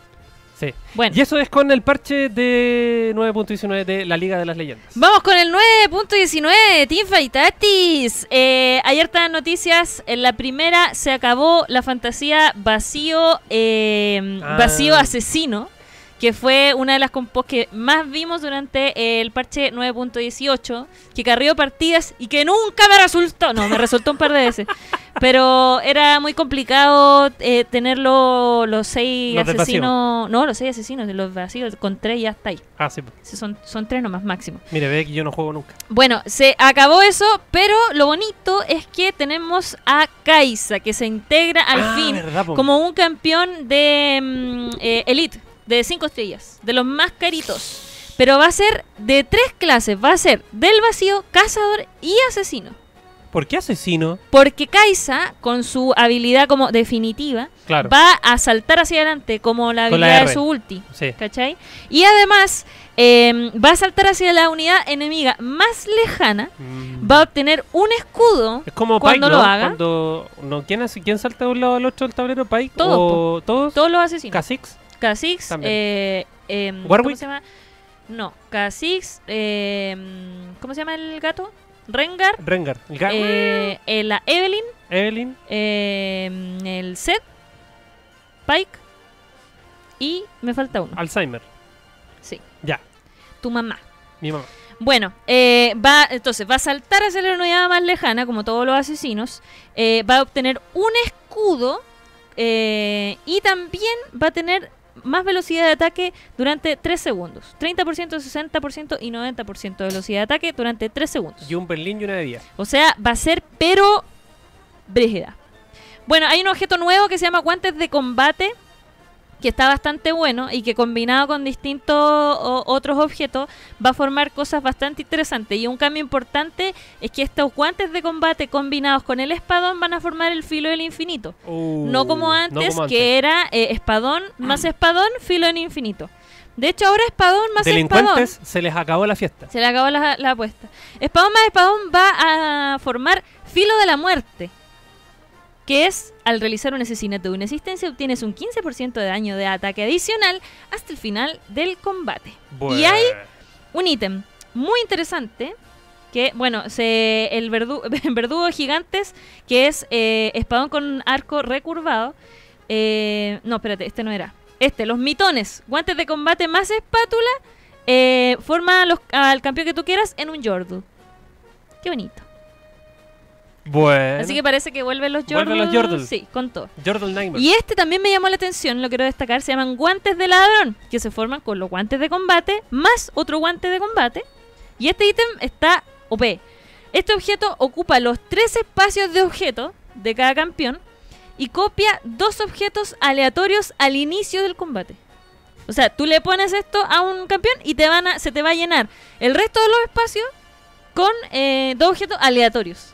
A: Sí.
B: Bueno.
A: Y eso es con el parche de 9.19 de la Liga de las Leyendas.
B: Vamos con el 9.19, Team Tatis. Eh, hay hartas noticias. En la primera se acabó la fantasía vacío, eh,
A: Ah.
B: vacío asesino, que fue una de las compos que más vimos durante el parche 9.18, que carrió partidas y que nunca me resultó. No, me resultó un par de veces. [LAUGHS] Pero era muy complicado eh, tener lo- los seis
A: Los
B: asesinos. No, los seis asesinos los vacíos. Con tres ya está ahí.
A: Ah, sí.
B: Sí, Son, son tres nomás máximo.
A: Mire, ve que yo no juego nunca.
B: Bueno, se acabó eso, pero lo bonito es que tenemos a Kaisa, que se integra al
A: Ah,
B: fin
A: verdad,
B: como un campeón de mm, eh, Elite, de 5 estrellas, de los más caritos. Pero va a ser de tres clases, va a ser del vacío, cazador y asesino.
A: ¿Por qué asesino?
B: Porque Kaisa, con su habilidad como definitiva,
A: Claro.
B: va a saltar hacia adelante como la habilidad de su ulti.
A: Sí.
B: ¿Cachai? Y además eh, va a saltar hacia la unidad enemiga más lejana.
A: Mm.
B: Va a obtener un escudo.
A: Es como
B: cuando
A: Pike,
B: lo haga.
A: Cuando, no, ¿quién, hace- ¿Quién salta de un lado al otro del tablero? ¿Pike?
B: Todos,
A: ¿O todos?
B: Todos los asesinos.
A: ¿Kha'Zix?
B: Kha'Zix. Eh, em, ¿Cómo se llama? No, Kha'Zix. em, ¿Cómo se llama el gato? Rengar.
A: Rengar. El Ga-
B: eh, eh, la Evelyn.
A: Evelyn.
B: em, el Seth. Pike. Y me falta uno.
A: Alzheimer.
B: Sí,
A: Ya.
B: tu mamá.
A: Mi mamá.
B: Bueno, eh, va, entonces va a saltar hacia la unidad más lejana, como todos los asesinos. eh, va a obtener un escudo eh, y también va a tener más velocidad de ataque durante 3 segundos. 30%, 60% y 90% de velocidad de ataque durante 3 segundos.
A: Y un Berlín y una de día.
B: O sea, va a ser pero brígida. Bueno, hay un objeto nuevo que se llama guantes de combate que está bastante bueno y que combinado con distintos o- otros objetos va a formar cosas bastante interesantes. Y un cambio importante es que estos guantes de combate combinados con el espadón van a formar el filo del infinito.
A: Uh,
B: no como antes,
A: como
B: que era eh, espadón más espadón, filo del infinito. De hecho, ahora espadón más espadón.
A: Delincuentes, se les acabó la fiesta.
B: Se le acabó la, la apuesta. Espadón más espadón va a formar filo de la muerte. Que es, al realizar un asesinato de una existencia, obtienes un 15% de daño de ataque adicional hasta el final del combate. Y hay un ítem muy interesante. Que, bueno, se, el verdu- [LAUGHS] verdugo gigantes, que es eh, espadón con arco recurvado. Eh, no, espérate, este no era. Este, los mitones, guantes de combate más espátula, eh, forma los- al campeón que tú quieras en un Yordle. Qué bonito.
A: Bueno.
B: Así que parece que vuelven los Yordle.
A: Vuelven los Yordle.
B: Sí, con todo.
A: Jordan Nightmare.
B: Y este también me llamó la atención, lo quiero destacar, se llaman guantes de ladrón, que se forman con los guantes de combate más otro guante de combate. Y este ítem está OP. Este objeto ocupa los tres espacios de objeto de cada campeón y copia dos objetos aleatorios al inicio del combate. O sea, tú le pones esto a un campeón y te van a, se te va a llenar el resto de los espacios con eh, dos objetos aleatorios.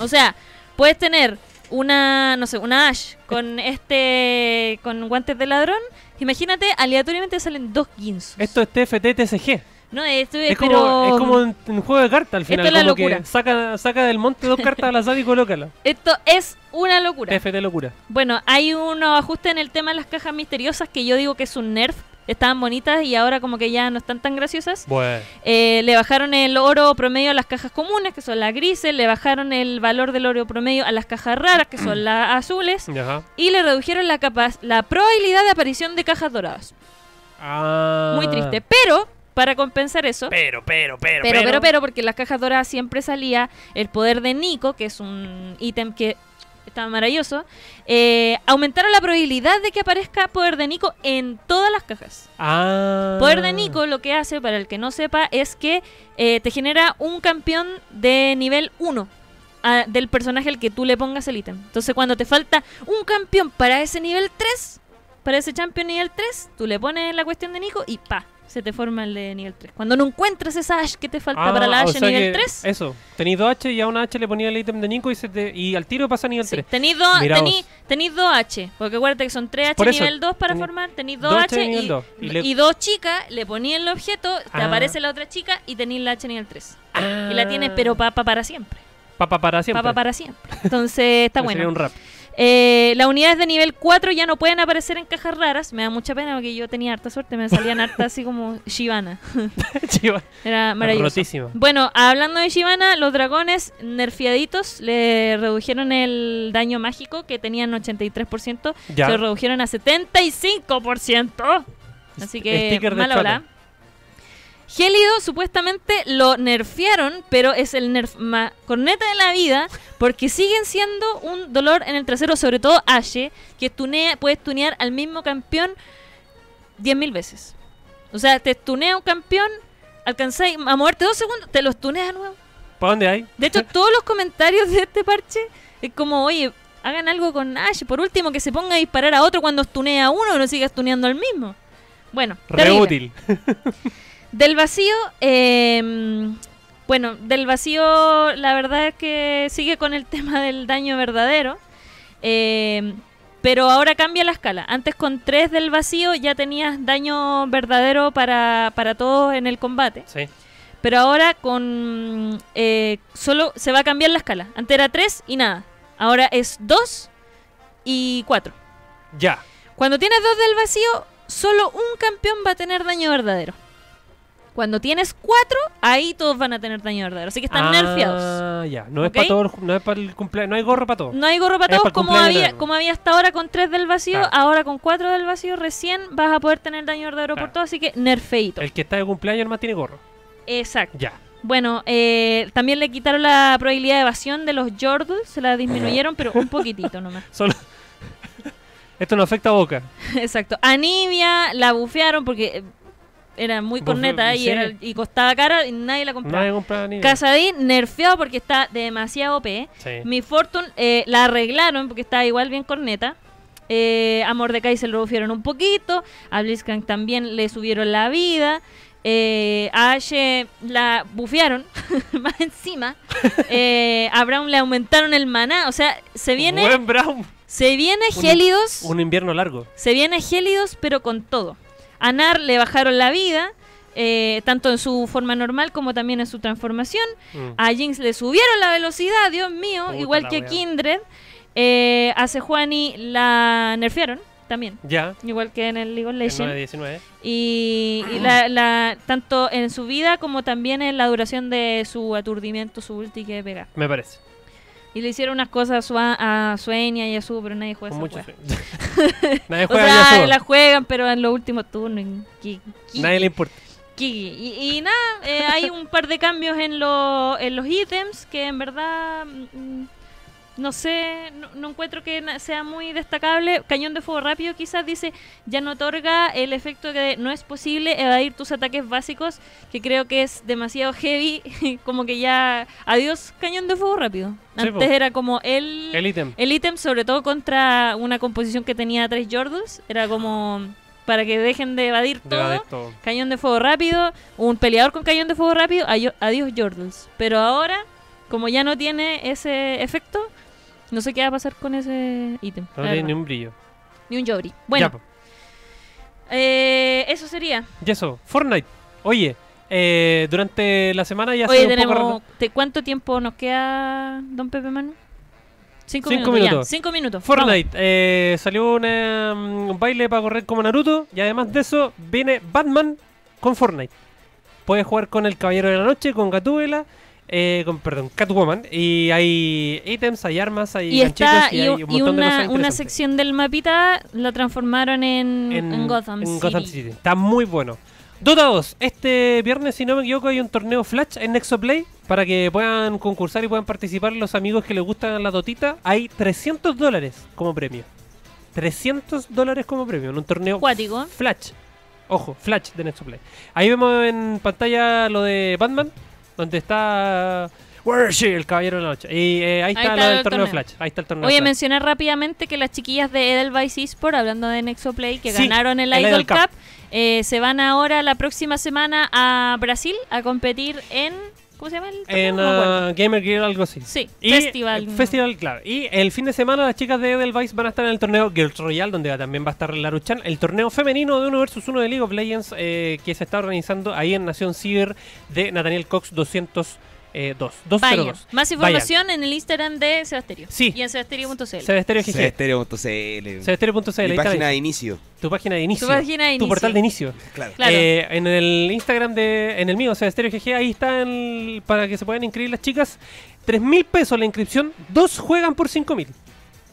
B: O sea, puedes tener una, no sé, una Ash con este, con guantes de ladrón. Imagínate, aleatoriamente salen dos Ginsus.
A: Esto es TFT TCG.
B: No, esto es,
A: Es
B: pero...
A: como, es como un, un juego de cartas al final.
B: Esto es la
A: como que
B: locura.
A: saca, saca del monte dos cartas al azar y colócala. [LAUGHS]
B: Esto es una locura.
A: TFT locura.
B: Bueno, hay unos ajustes en el tema de las cajas misteriosas que yo digo que es un nerf. Estaban bonitas y ahora como que ya no están tan graciosas.
A: Bueno.
B: Eh, le bajaron el oro promedio a las cajas comunes, que son las grises. Le bajaron el valor del oro promedio a las cajas raras, que son [CLEARS THROAT] las azules.
A: Ajá.
B: Y le redujeron la, capa- la probabilidad de aparición de cajas doradas.
A: Ah.
B: Muy triste. Pero, para compensar eso...
A: Pero, pero, pero,
B: Pero, pero, pero, porque en las cajas doradas siempre salía el poder de Nico, que es un ítem que está maravilloso. eh, aumentaron la probabilidad de que aparezca poder de Nico en todas las cajas.
A: Ah.
B: Poder de Nico lo que hace, para el que no sepa, es que eh, te genera un campeón de nivel 1 ah, del personaje al que tú le pongas el ítem. Entonces, cuando te falta un campeón para ese nivel 3, para ese champion nivel 3, tú le pones la cuestión de Nico y pa, se te forma el de nivel 3. Cuando no encuentras esa Ash que te falta
A: Ah,
B: para la Ash
A: sea
B: nivel
A: que
B: 3,
A: Eso, tenéis dos H y a una H le ponía el ítem de Nico y, se te- y al tiro pasa a nivel
B: sí,
A: 3.
B: tenéis dos, tení- tenéis dos H, porque acuérdate que son 3 H
A: eso,
B: nivel 2 para
A: tení-
B: formar, tenéis
A: dos
B: 2
A: H
B: H y,
A: dos, y le-
B: y dos chicas, le poní el objeto, te
A: Ah.
B: aparece la otra chica y tenéis la H nivel 3.
A: Ah.
B: Y la tienes pero papa para siempre.
A: Papa para siempre.
B: Papa para siempre. Entonces está [LAUGHS]
A: Sería
B: bueno.
A: un rap.
B: Eh, las unidades de nivel 4 ya no pueden aparecer en cajas raras. Me da mucha pena porque yo tenía harta suerte. Me salían [LAUGHS] hartas así como Shivana. [LAUGHS] Era maravilloso.
A: Rotísimo.
B: Bueno, hablando de Shivana, los dragones nerfeaditos le redujeron el daño mágico que tenían 83%.
A: Ya.
B: Se lo redujeron a 75%. Así que mala. Gélido supuestamente lo nerfearon, pero es el nerf más corneta de la vida, porque siguen siendo un dolor en el trasero, sobre todo Ashe, que tunea, puedes tunear al mismo campeón 10.000 veces. O sea, te tunea un campeón, alcanzáis a moverte dos segundos, te los tuneas de nuevo.
A: ¿Para dónde hay?
B: De hecho, todos los comentarios de este parche es como, oye, hagan algo con Ashe. Por último, que se ponga a disparar a otro cuando tunea a uno y no sigas tuneando al mismo. Bueno,
A: Re
B: terrible.
A: útil. [LAUGHS]
B: Del vacío, eh, bueno, del vacío la verdad es que sigue con el [LAUGHS] tema del daño verdadero, eh, pero ahora cambia la escala. Antes con 3 del vacío ya tenías daño verdadero para, para todos en el combate,
A: Sí.
B: pero ahora con eh, solo se va a cambiar la escala. Antes era 3 y nada, ahora es 2 y 4.
A: Ya.
B: Cuando tienes dos del vacío, solo un campeón va a tener daño verdadero. Cuando tienes cuatro, ahí todos van a tener daño verdadero. Así que están
A: ah,
B: nerfeados.
A: ya. No es para todos, no es para el cumpleaños, no hay gorro para todos.
B: No hay gorro para todos,
A: para
B: como había,
A: eterno.
B: como había hasta ahora con tres del vacío.
A: Claro.
B: Ahora con cuatro del vacío recién vas a poder tener daño verdadero
A: Claro.
B: por todo. Así que nerfeito.
A: El que está de cumpleaños nomás tiene gorro.
B: Exacto.
A: Ya.
B: Bueno, eh, también le quitaron la probabilidad de evasión de los Jordals. Se la disminuyeron, pero un poquitito [LAUGHS] nomás.
A: Solo. [LAUGHS] Esto no afecta a Boca.
B: Exacto. Anivia la bufearon porque eh, era muy corneta y,
A: sí.
B: era- y costaba cara y nadie la compraba.
A: Nadie compra ni.
B: Casadín nerfeado porque está demasiado OP.
A: Sí.
B: Mi Fortune eh, la arreglaron porque estaba igual bien corneta. Eh, a Mordecai se lo bufieron un poquito. A Blitzcrank también le subieron la vida. Eh, a Ashe la bufearon [LAUGHS] más encima. [LAUGHS] Eh, a Brown le aumentaron el maná. O sea, se viene,
A: Buen Brown.
B: se viene
A: Un-
B: Gélidos.
A: Un invierno largo.
B: Se viene Gélidos, pero con todo. A Nar le bajaron la vida. eh, tanto en su forma normal como también en su transformación.
A: Mm.
B: A Jinx le subieron la velocidad, Dios mío,
A: Puta
B: igual que
A: wea.
B: Kindred. Eh, a Sejuani la nerfearon también,
A: Ya.
B: igual que en el League of Legends.
A: 9-19.
B: Y, y la, la- tanto en su vida como también en la duración de su aturdimiento, su ulti que pega.
A: Me parece.
B: Y le hicieron unas cosas a, su, a Sueña y a su, pero nadie juega
A: Con
B: esa
A: mucho [LAUGHS] Nadie
B: O
A: juega
B: sea,
A: Yasuo.
B: la juegan, pero en los últimos turnos. y-
A: Nadie le importa.
B: Y, y nada, eh, hay un par de cambios en, lo- en los ítems que en verdad mm, no sé, no, no encuentro que sea muy destacable. Cañón de fuego rápido quizás dice, ya no otorga el efecto de no es posible evadir tus ataques básicos, que creo que es demasiado heavy, [LAUGHS] como que ya, adiós cañón de fuego rápido.
A: Sí,
B: Antes
A: po.
B: era como el...
A: El ítem.
B: El ítem, sobre todo contra una composición que tenía tres Jordals, era como para que dejen de evadir
A: De
B: todo. Cañón de fuego rápido, un peleador con cañón de fuego rápido, adiós Jordals. Pero ahora, como ya no tiene ese efecto, no sé qué va a pasar con ese ítem.
A: No tiene ni un brillo.
B: Ni un Jobri. Bueno,
A: Ya,
B: eh, eso sería.
A: Y eso, Fortnite. Oye, eh, durante la semana ya
B: Oye,
A: sido un poco
B: tenemos. ¿te- ¿Cuánto tiempo nos queda, don Pepe Manu? Cinco,
A: Cinco
B: minutos. ya. Cinco minutos.
A: Fortnite, eh, salió una, mm, un baile para correr como Naruto y además de eso viene Batman con Fortnite. Puedes jugar con el Caballero de la Noche, con Gatúbela, eh, con, perdón, Catwoman. Y hay ítems, hay armas, hay
B: Y está
A: y,
B: y,
A: hay un
B: y
A: montón de
B: una,
A: cosas
B: una sección del mapita la transformaron en, en Gotham,
A: en
B: City.
A: Gotham City. Está muy bueno. Dota 2, este viernes, si no me equivoco, hay un torneo Flash en Nexoplay para que puedan concursar y puedan participar los amigos que les gustan la Dotita. Hay 300 dólares como premio. 300 dólares como premio en un torneo
B: Cuático.
A: Flash. Ojo, Flash de Nexoplay. Ahí vemos en pantalla lo de Batman, donde está Where is she? El caballero de la noche. Y eh, ahí,
B: Ahí
A: está,
B: está
A: lo del
B: el
A: torneo,
B: torneo.
A: Flash. Ahí está el torneo
B: Oye,
A: Flash.
B: mencionar rápidamente que las chiquillas de Edelweiss Esport, hablando de Nexoplay, que
A: Sí,
B: ganaron el,
A: el
B: Idol,
A: Idol
B: Cup,
A: Cup.
B: eh, se van ahora la próxima semana a Brasil a competir en... ¿Cómo se llama el?
A: En uh, Gamer Gear, algo así.
B: Sí,
A: Y,
B: festival.
A: Festival, claro. Y el fin de semana las chicas de Edelweiss van a estar en el torneo Girls Royale, donde también va a estar Laruchan. El torneo femenino de 1 vs 1 de League of Legends eh, que se está organizando ahí en Nación Ciber de Nathaniel Cox 202. Eh, dos, 202.
B: Vayan. Más información en el Instagram de Sebasterio.
A: Sí.
B: Y en sebasterio.cl.
A: Sebasterio. Sebasterio.cl.
C: Mi
A: está
C: página de inicio.
A: Tu página de inicio.
B: Tu página de
A: Tu
B: inicio.
A: portal de inicio.
C: Claro.
B: Claro.
A: Eh, en el Instagram de. En el mío, o sea, Stereo GG, ahí está el- para que se puedan inscribir las chicas. 3 mil pesos la inscripción, dos juegan por 5 mil.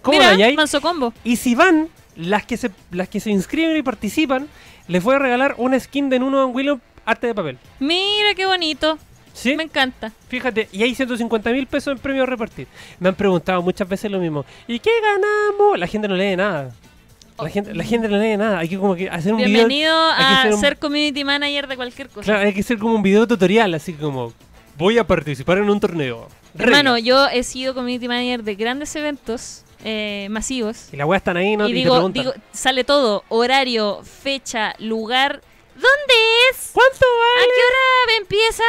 A: ¿Cómo
B: Mira,
A: la
B: manso combo.
A: Y si van, las que se las que se inscriben y participan, les voy a regalar una skin de Nuno en Willow arte de papel.
B: Mira qué bonito.
A: ¿Sí?
B: Me encanta.
A: Fíjate, y hay 150 mil pesos en premio a repartir. Me han preguntado muchas veces lo mismo. ¿Y qué ganamos? La gente no lee nada. La gente, la gente no lee nada. Hay que como que hacer un video.
B: Bienvenido
A: hay que
B: a
A: un-
B: ser community manager de cualquier cosa.
A: Claro, hay que hacer como un video tutorial, así como voy a participar en un torneo.
B: Hermano, yo he sido community manager de grandes eventos eh, masivos.
A: Y las weas están ahí, ¿no?
B: y
A: Y te
B: digo, sale todo, horario, fecha, lugar. ¿Dónde es?
A: ¿cuánto
B: ¿A
A: vale?
B: qué hora empieza?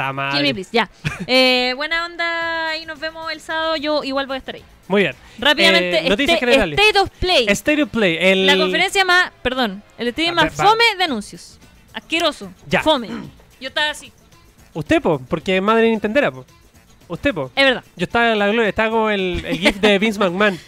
A: Está mal.
B: Give me please, ya. Eh, buena onda y nos vemos el sábado. Yo igual voy a estar ahí.
A: Muy bien.
B: Rápidamente,
A: Eh, noticias
B: este-
A: generales.
B: State of Play.
A: Stereo Play. El...
B: La conferencia más, perdón, el
A: A
B: más
A: va.
B: fome de anuncios. Asqueroso.
A: Ya.
B: Fome. Yo estaba así.
A: Usted, po, porque madre Nintendera, po. Usted, po.
B: Es verdad.
A: Yo estaba en la gloria, estaba como el, el GIF de Vince McMahon.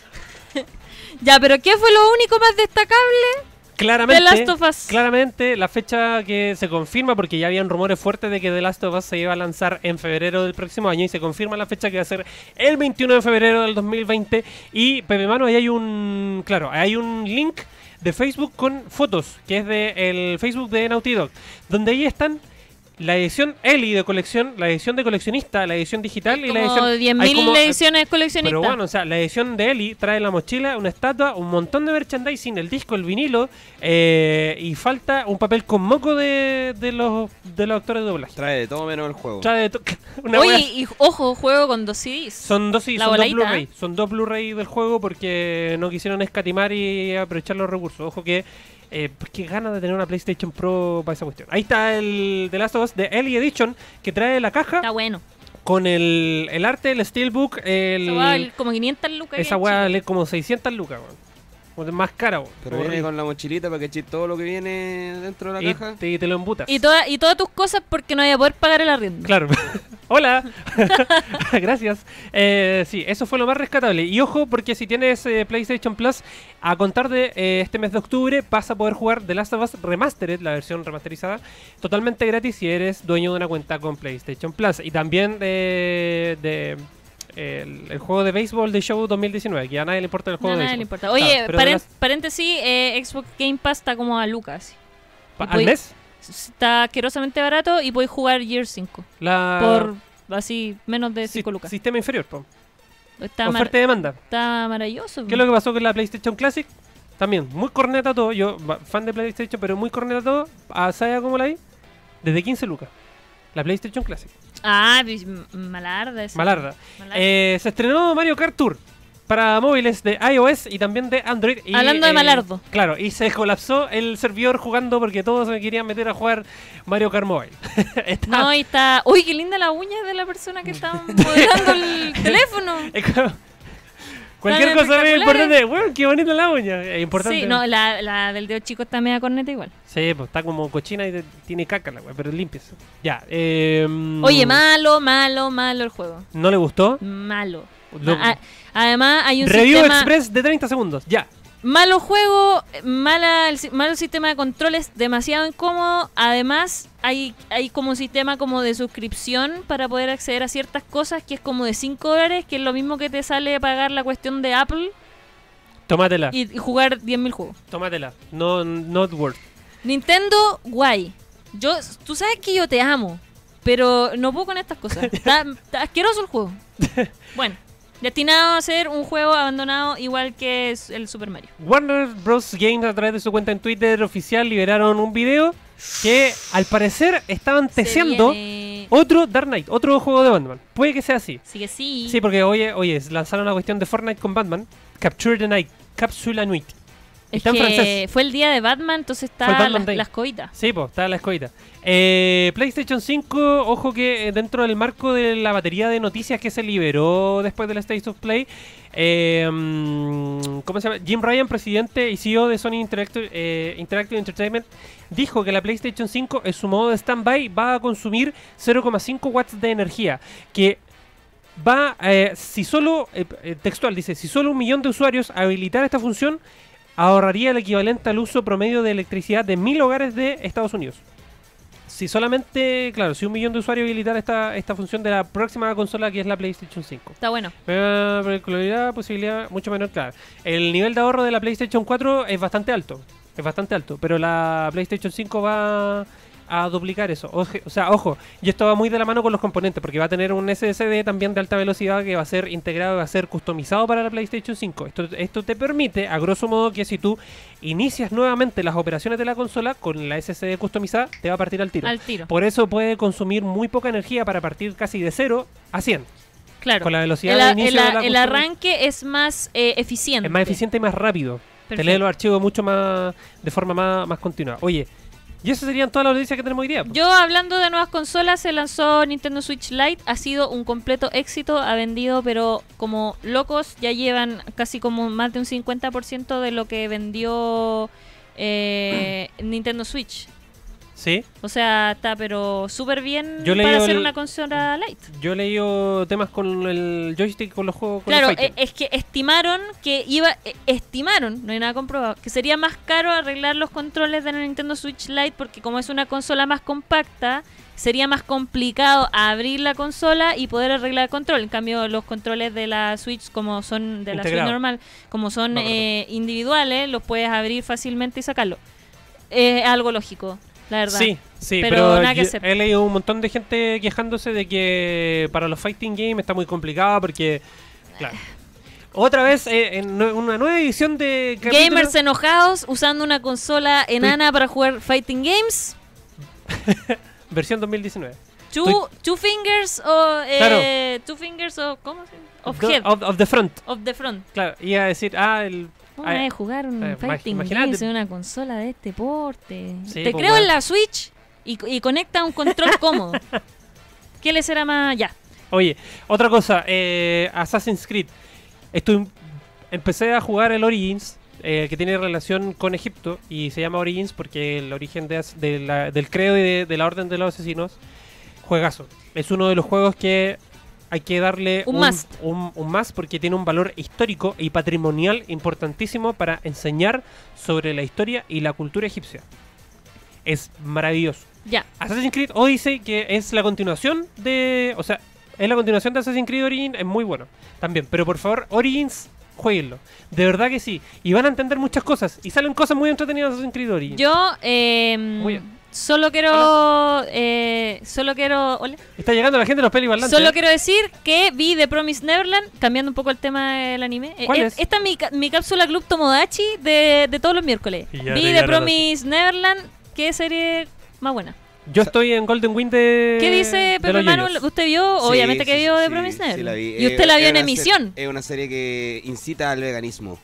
A: [LAUGHS]
B: Ya, pero ¿qué fue lo único más destacable?
A: Claramente,
B: The Last of Us.
A: claramente la fecha que se confirma, porque ya habían rumores fuertes de que The Last of Us se iba a lanzar en febrero del próximo año y se confirma la fecha que va a ser el 21 de febrero del 2020. Y Pepe Mano, ahí hay un, claro, hay un link de Facebook con fotos, que es de el Facebook de Naughty Dog, donde ahí están la edición Eli de colección, la edición de coleccionista, la edición digital y la
B: Como
A: edición... hay
B: 10.000
A: como-
B: ediciones coleccionistas.
A: pero bueno, o sea, la edición de Eli trae la mochila, una estatua, un montón de merchandising, el disco, el vinilo, eh, y falta un papel con moco de, de los, de los actores de doblaje.
C: Trae de todo menos el juego.
A: Trae de to- [LAUGHS] una
B: Oye, y ojo, juego con dos CDs.
A: son dos,
B: la
A: son dos Blu-ray.
B: ¿eh?
A: Son dos Blu-ray del juego porque no quisieron escatimar y aprovechar los recursos. Ojo que, eh, pues qué ganas de tener una PlayStation Pro para esa cuestión. Ahí está el The Last of Us de Ellie Edition que trae la caja
B: Está bueno.
A: con el, el arte, el Steelbook, el,
B: Esa como 500 lucas.
A: Esa weá vale como 600 lucas, weón. O es Más cara.
C: Pero viene con la mochilita para que eches todo lo que viene dentro de la
A: y,
C: caja.
A: te, y te lo embutas.
B: Y, toda, y todas tus cosas porque no voy a poder pagar el arriendo.
A: Claro. [LAUGHS] Hola. [LAUGHS] Gracias. Eh, sí, eso fue lo más rescatable. Y ojo, porque si tienes eh, PlayStation Plus, a contar de eh, este mes de octubre vas a poder jugar The Last of Us Remastered, la versión remasterizada, totalmente gratis si eres dueño de una cuenta con PlayStation Plus. Y también de... el, el juego de béisbol de Show 2019, que a nadie le importa el
B: No,
A: juego
B: a
A: de
B: nadie le
A: béisbol.
B: importa. Oye,
A: Claro,
B: paren-
A: las-
B: paréntesis, eh, Xbox Game Pass está como a lucas.
A: ¿Al mes?
B: Está asquerosamente barato y podéis jugar Year 5.
A: La...
B: Por así, menos de
A: si-
B: 5 lucas.
A: Sistema inferior, po.
B: Está,
A: Oferta y demanda.
B: está maravilloso.
A: ¿Qué es lo que pasó con la PlayStation Classic? También, muy corneta todo. Yo, fan de PlayStation, pero muy corneta todo. ¿A ¿Sabes cómo la vi? Desde 15 lucas. La PlayStation Classic.
B: Ah, malarda. esa.
A: Malarda.
B: Malarda.
A: Eh, se estrenó Mario Kart Tour para móviles de iOS y también de Android. y,
B: Hablando de
A: eh,
B: malardo.
A: Claro, y se colapsó el servidor jugando porque todos se querían meter a jugar Mario Kart Mobile. [LAUGHS] Está-
B: No, y está. Uy, qué linda la uña de la persona que está [LAUGHS] modelando el teléfono.
A: Cualquier cosa es
B: espectaculares.
A: importante. Bueno, qué bonita la uña. Es importante.
B: Sí, no, la, la del dedo chico está media corneta igual.
A: Sí, pues está como cochina y te- tiene caca la weá, pero limpias. Ya. Eh,
B: Oye, malo, malo, malo el juego.
A: ¿No le gustó?
B: Malo.
A: Lo-
B: además, hay un
A: Review
B: sistema.
A: Express de 30 segundos. Ya.
B: Malo juego, mala, el malo sistema de controles, demasiado incómodo. Además, hay, hay como un sistema como de suscripción para poder acceder a ciertas cosas que es como de 5 dólares, que es lo mismo que te sale pagar la cuestión de Apple
A: Tómatela.
B: y, y jugar 10.000 juegos.
A: Tómatela. No, not worth.
B: Nintendo, guay. Yo, tú sabes que yo te amo, pero no puedo con estas cosas. [LAUGHS] Está, está asqueroso el juego. [LAUGHS] Bueno, destinado a ser un juego abandonado igual que el Super Mario.
A: Warner Bros. Games a través de su cuenta en Twitter oficial liberaron un video que al parecer estaban testeando
B: viene-
A: Otro Dark Knight, otro juego de Batman. Puede que sea así.
B: Sí que sí.
A: Sí, porque oye, oye, lanzaron la cuestión de Fortnite con Batman. Capture the Night, Capsule la Nuit.
B: es
A: está en
B: que
A: francés.
B: fue el día de Batman, entonces está
A: Batman
B: las,
A: Day.
B: las coitas.
A: Sí, pues, está la escoita. Eh, PlayStation 5, ojo que eh, dentro del marco de la batería de noticias que se liberó después del State of Play, eh, mm, ¿cómo se llama? Jim Ryan, presidente y CEO de Sony Interactive, eh, Interactive Entertainment, dijo que la PlayStation 5 en su modo de standby va a consumir 0,5 watts de energía, que va, si solo, textual dice, si solo un millón de usuarios habilitar esta función, ahorraría el equivalente al uso promedio de electricidad de mil hogares de Estados Unidos. Si solamente, claro, si un millón de usuarios habilitar esta, esta función de la próxima consola que es la PlayStation 5.
B: Está bueno.
A: Eh, particularidad, posibilidad mucho menor, claro. El nivel de ahorro de la PlayStation 4 es bastante alto. Es bastante alto. Pero la PlayStation 5 va a duplicar eso. Oje- O sea, ojo, y esto va muy de la mano con los componentes, porque va a tener un SSD también de alta velocidad que va a ser integrado, va a ser customizado para la PlayStation 5. Esto, esto te permite, a grosso modo, que si tú inicias nuevamente las operaciones de la consola con la SSD customizada, te va a partir al tiro.
B: Al tiro.
A: Por eso puede consumir muy poca energía para partir casi de 0 a 100.
B: Claro.
A: Con la velocidad
B: el,
A: de inicio
B: el
A: de la
B: el arranque es más eh, eficiente.
A: Es más eficiente y más rápido. Te lee los archivos mucho más de forma más, más continua. Oye, y esas serían todas las noticias que tenemos hoy día. po.
B: Yo hablando de nuevas consolas, se lanzó Nintendo Switch Lite, ha sido un completo éxito, ha vendido pero como locos, ya llevan casi como más de un 50% de lo que vendió eh, [CLEARS THROAT] Nintendo Switch.
A: Sí,
B: O sea, está pero súper bien
A: Yo
B: para hacer
A: el-
B: una consola Lite.
A: yo he leído temas con el joystick con los juegos. Con
B: Claro,
A: los
B: eh, es que estimaron que iba, eh, estimaron, no hay nada comprobado, que sería más caro arreglar los controles de la Nintendo Switch Lite porque como es una consola más compacta, sería más complicado abrir la consola y poder arreglar el control. En cambio, los controles de la Switch, como son de la Switch normal, como son
A: No,
B: eh, individuales, los puedes abrir fácilmente y sacarlo. Es algo lógico, la verdad.
A: Sí, sí,
B: Pero
A: pero,
B: nada que hacer.
A: he leído un montón de gente quejándose de que para los fighting games está muy complicado porque, claro. Otra vez, eh, en nue- una nueva edición de capítulo-
B: Gamers enojados usando una consola enana para jugar fighting games. [LAUGHS]
A: versión 2019.
B: Two, two fingers o eh,
A: Claro.
B: two fingers o ¿cómo se Of
A: Go-
B: head,
A: Of, of the front.
B: of the front.
A: Claro, iba a decir, ah, el.
B: ¿Cómo
A: ah,
B: es jugar un
A: eh,
B: fighting
A: imagínate.
B: games en una consola de este porte?
A: Sí,
B: Te
A: pues,
B: creo en la Switch y, y conecta un control [LAUGHS] cómodo. ¿Qué le será más ya?
A: Oye, otra cosa, eh, Assassin's Creed. Estoy, empecé a jugar el Origins, eh, que tiene relación con Egipto, y se llama Origins porque el origen de de la- del credo y de, de la Orden de los Asesinos, juegazo. Es uno de los juegos que hay que darle
B: Un must.
A: un, un más porque tiene un valor histórico y patrimonial importantísimo para enseñar sobre la historia y la cultura egipcia. Es maravilloso.
B: Ya.
A: Assassin's Creed Odyssey, que es la continuación de. O sea, es la continuación de Assassin's Creed Origins, es muy bueno también. Pero por favor, Origins, jueguenlo. De verdad que sí. Y van a entender muchas cosas. Y salen cosas muy entretenidas de Assassin's Creed Origins.
B: Yo eh,
A: Muy bien.
B: Solo quiero eh, solo quiero hola.
A: Está llegando la gente de los pelis parlantes.
B: Solo
A: ¿eh?
B: quiero decir que vi The Promised Neverland, cambiando un poco el tema del anime. Eh,
A: ¿Cuál
B: eh,
A: es?
B: Esta es mi, ca- mi cápsula Club Tomodachi de, de todos los miércoles.
A: Ya
B: Vi The Promised Neverland, qué serie más buena.
A: Yo estoy en Golden Wind de.
B: ¿Qué dice
A: de
B: Pepe
A: los
B: Manu?
A: yoyos.
B: ¿Usted vio?
C: Sí,
B: Obviamente que vio
C: sí,
B: The
C: sí,
B: Promised
C: sí,
B: Neverland.
C: la vi.
B: Y
C: Eh,
B: usted la vio en
C: una
B: emisión.
C: es una serie que incita al veganismo.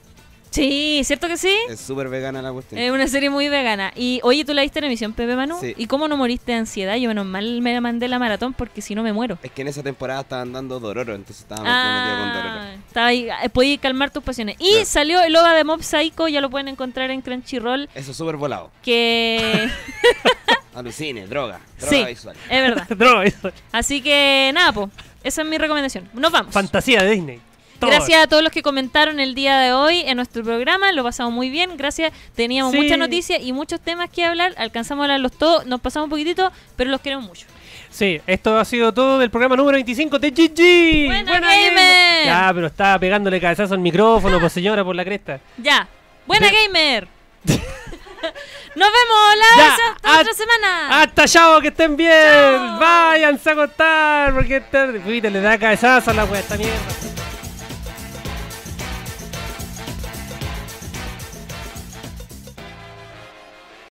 B: Sí, ¿cierto que sí?
C: Es súper vegana la cuestión.
B: Es una serie muy vegana. Y oye, ¿tú la viste en emisión, Pepe Manu?
C: Sí.
B: ¿Y cómo no moriste de ansiedad? Yo menos mal me mandé la maratón porque si no me muero.
C: Es que en esa temporada estaban dando Dororo, entonces estaba metido con Dororo.
B: Ah, estaba ahí, eh, podías calmar tus pasiones. Y
C: Claro.
B: salió el OVA de Mob Psycho, ya lo pueden encontrar en Crunchyroll,
C: Eso es súper volado.
B: que [LAUGHS]
C: Alucine, droga. Droga
B: sí,
C: visual.
B: es verdad. [LAUGHS]
A: No, eso-
B: Así que nada, po, esa es mi recomendación. Nos vamos.
A: Fantasía de Disney. Todo.
B: Gracias a todos los que comentaron el día de hoy en nuestro programa, lo pasamos muy bien, gracias. Teníamos
A: Sí.
B: muchas noticias y muchos temas que hablar, alcanzamos a hablarlos todos, nos pasamos un poquitito, pero los queremos mucho.
A: Sí, esto ha sido todo del programa número 25 de GG.
B: ¡Buena, gamer!
A: Ya, pero estaba pegándole cabezazo al micrófono, pues señora, por la cresta.
B: Ya, buena gamer. [LAUGHS] Nos vemos la vez hasta
A: ah,
B: otra semana.
A: ¡Hasta chao! ¡Que estén bien!
B: Chao.
A: ¡Váyanse a acostar! Porque es tarde. Fuiste, le da cabezazo a la wea, esta mierda.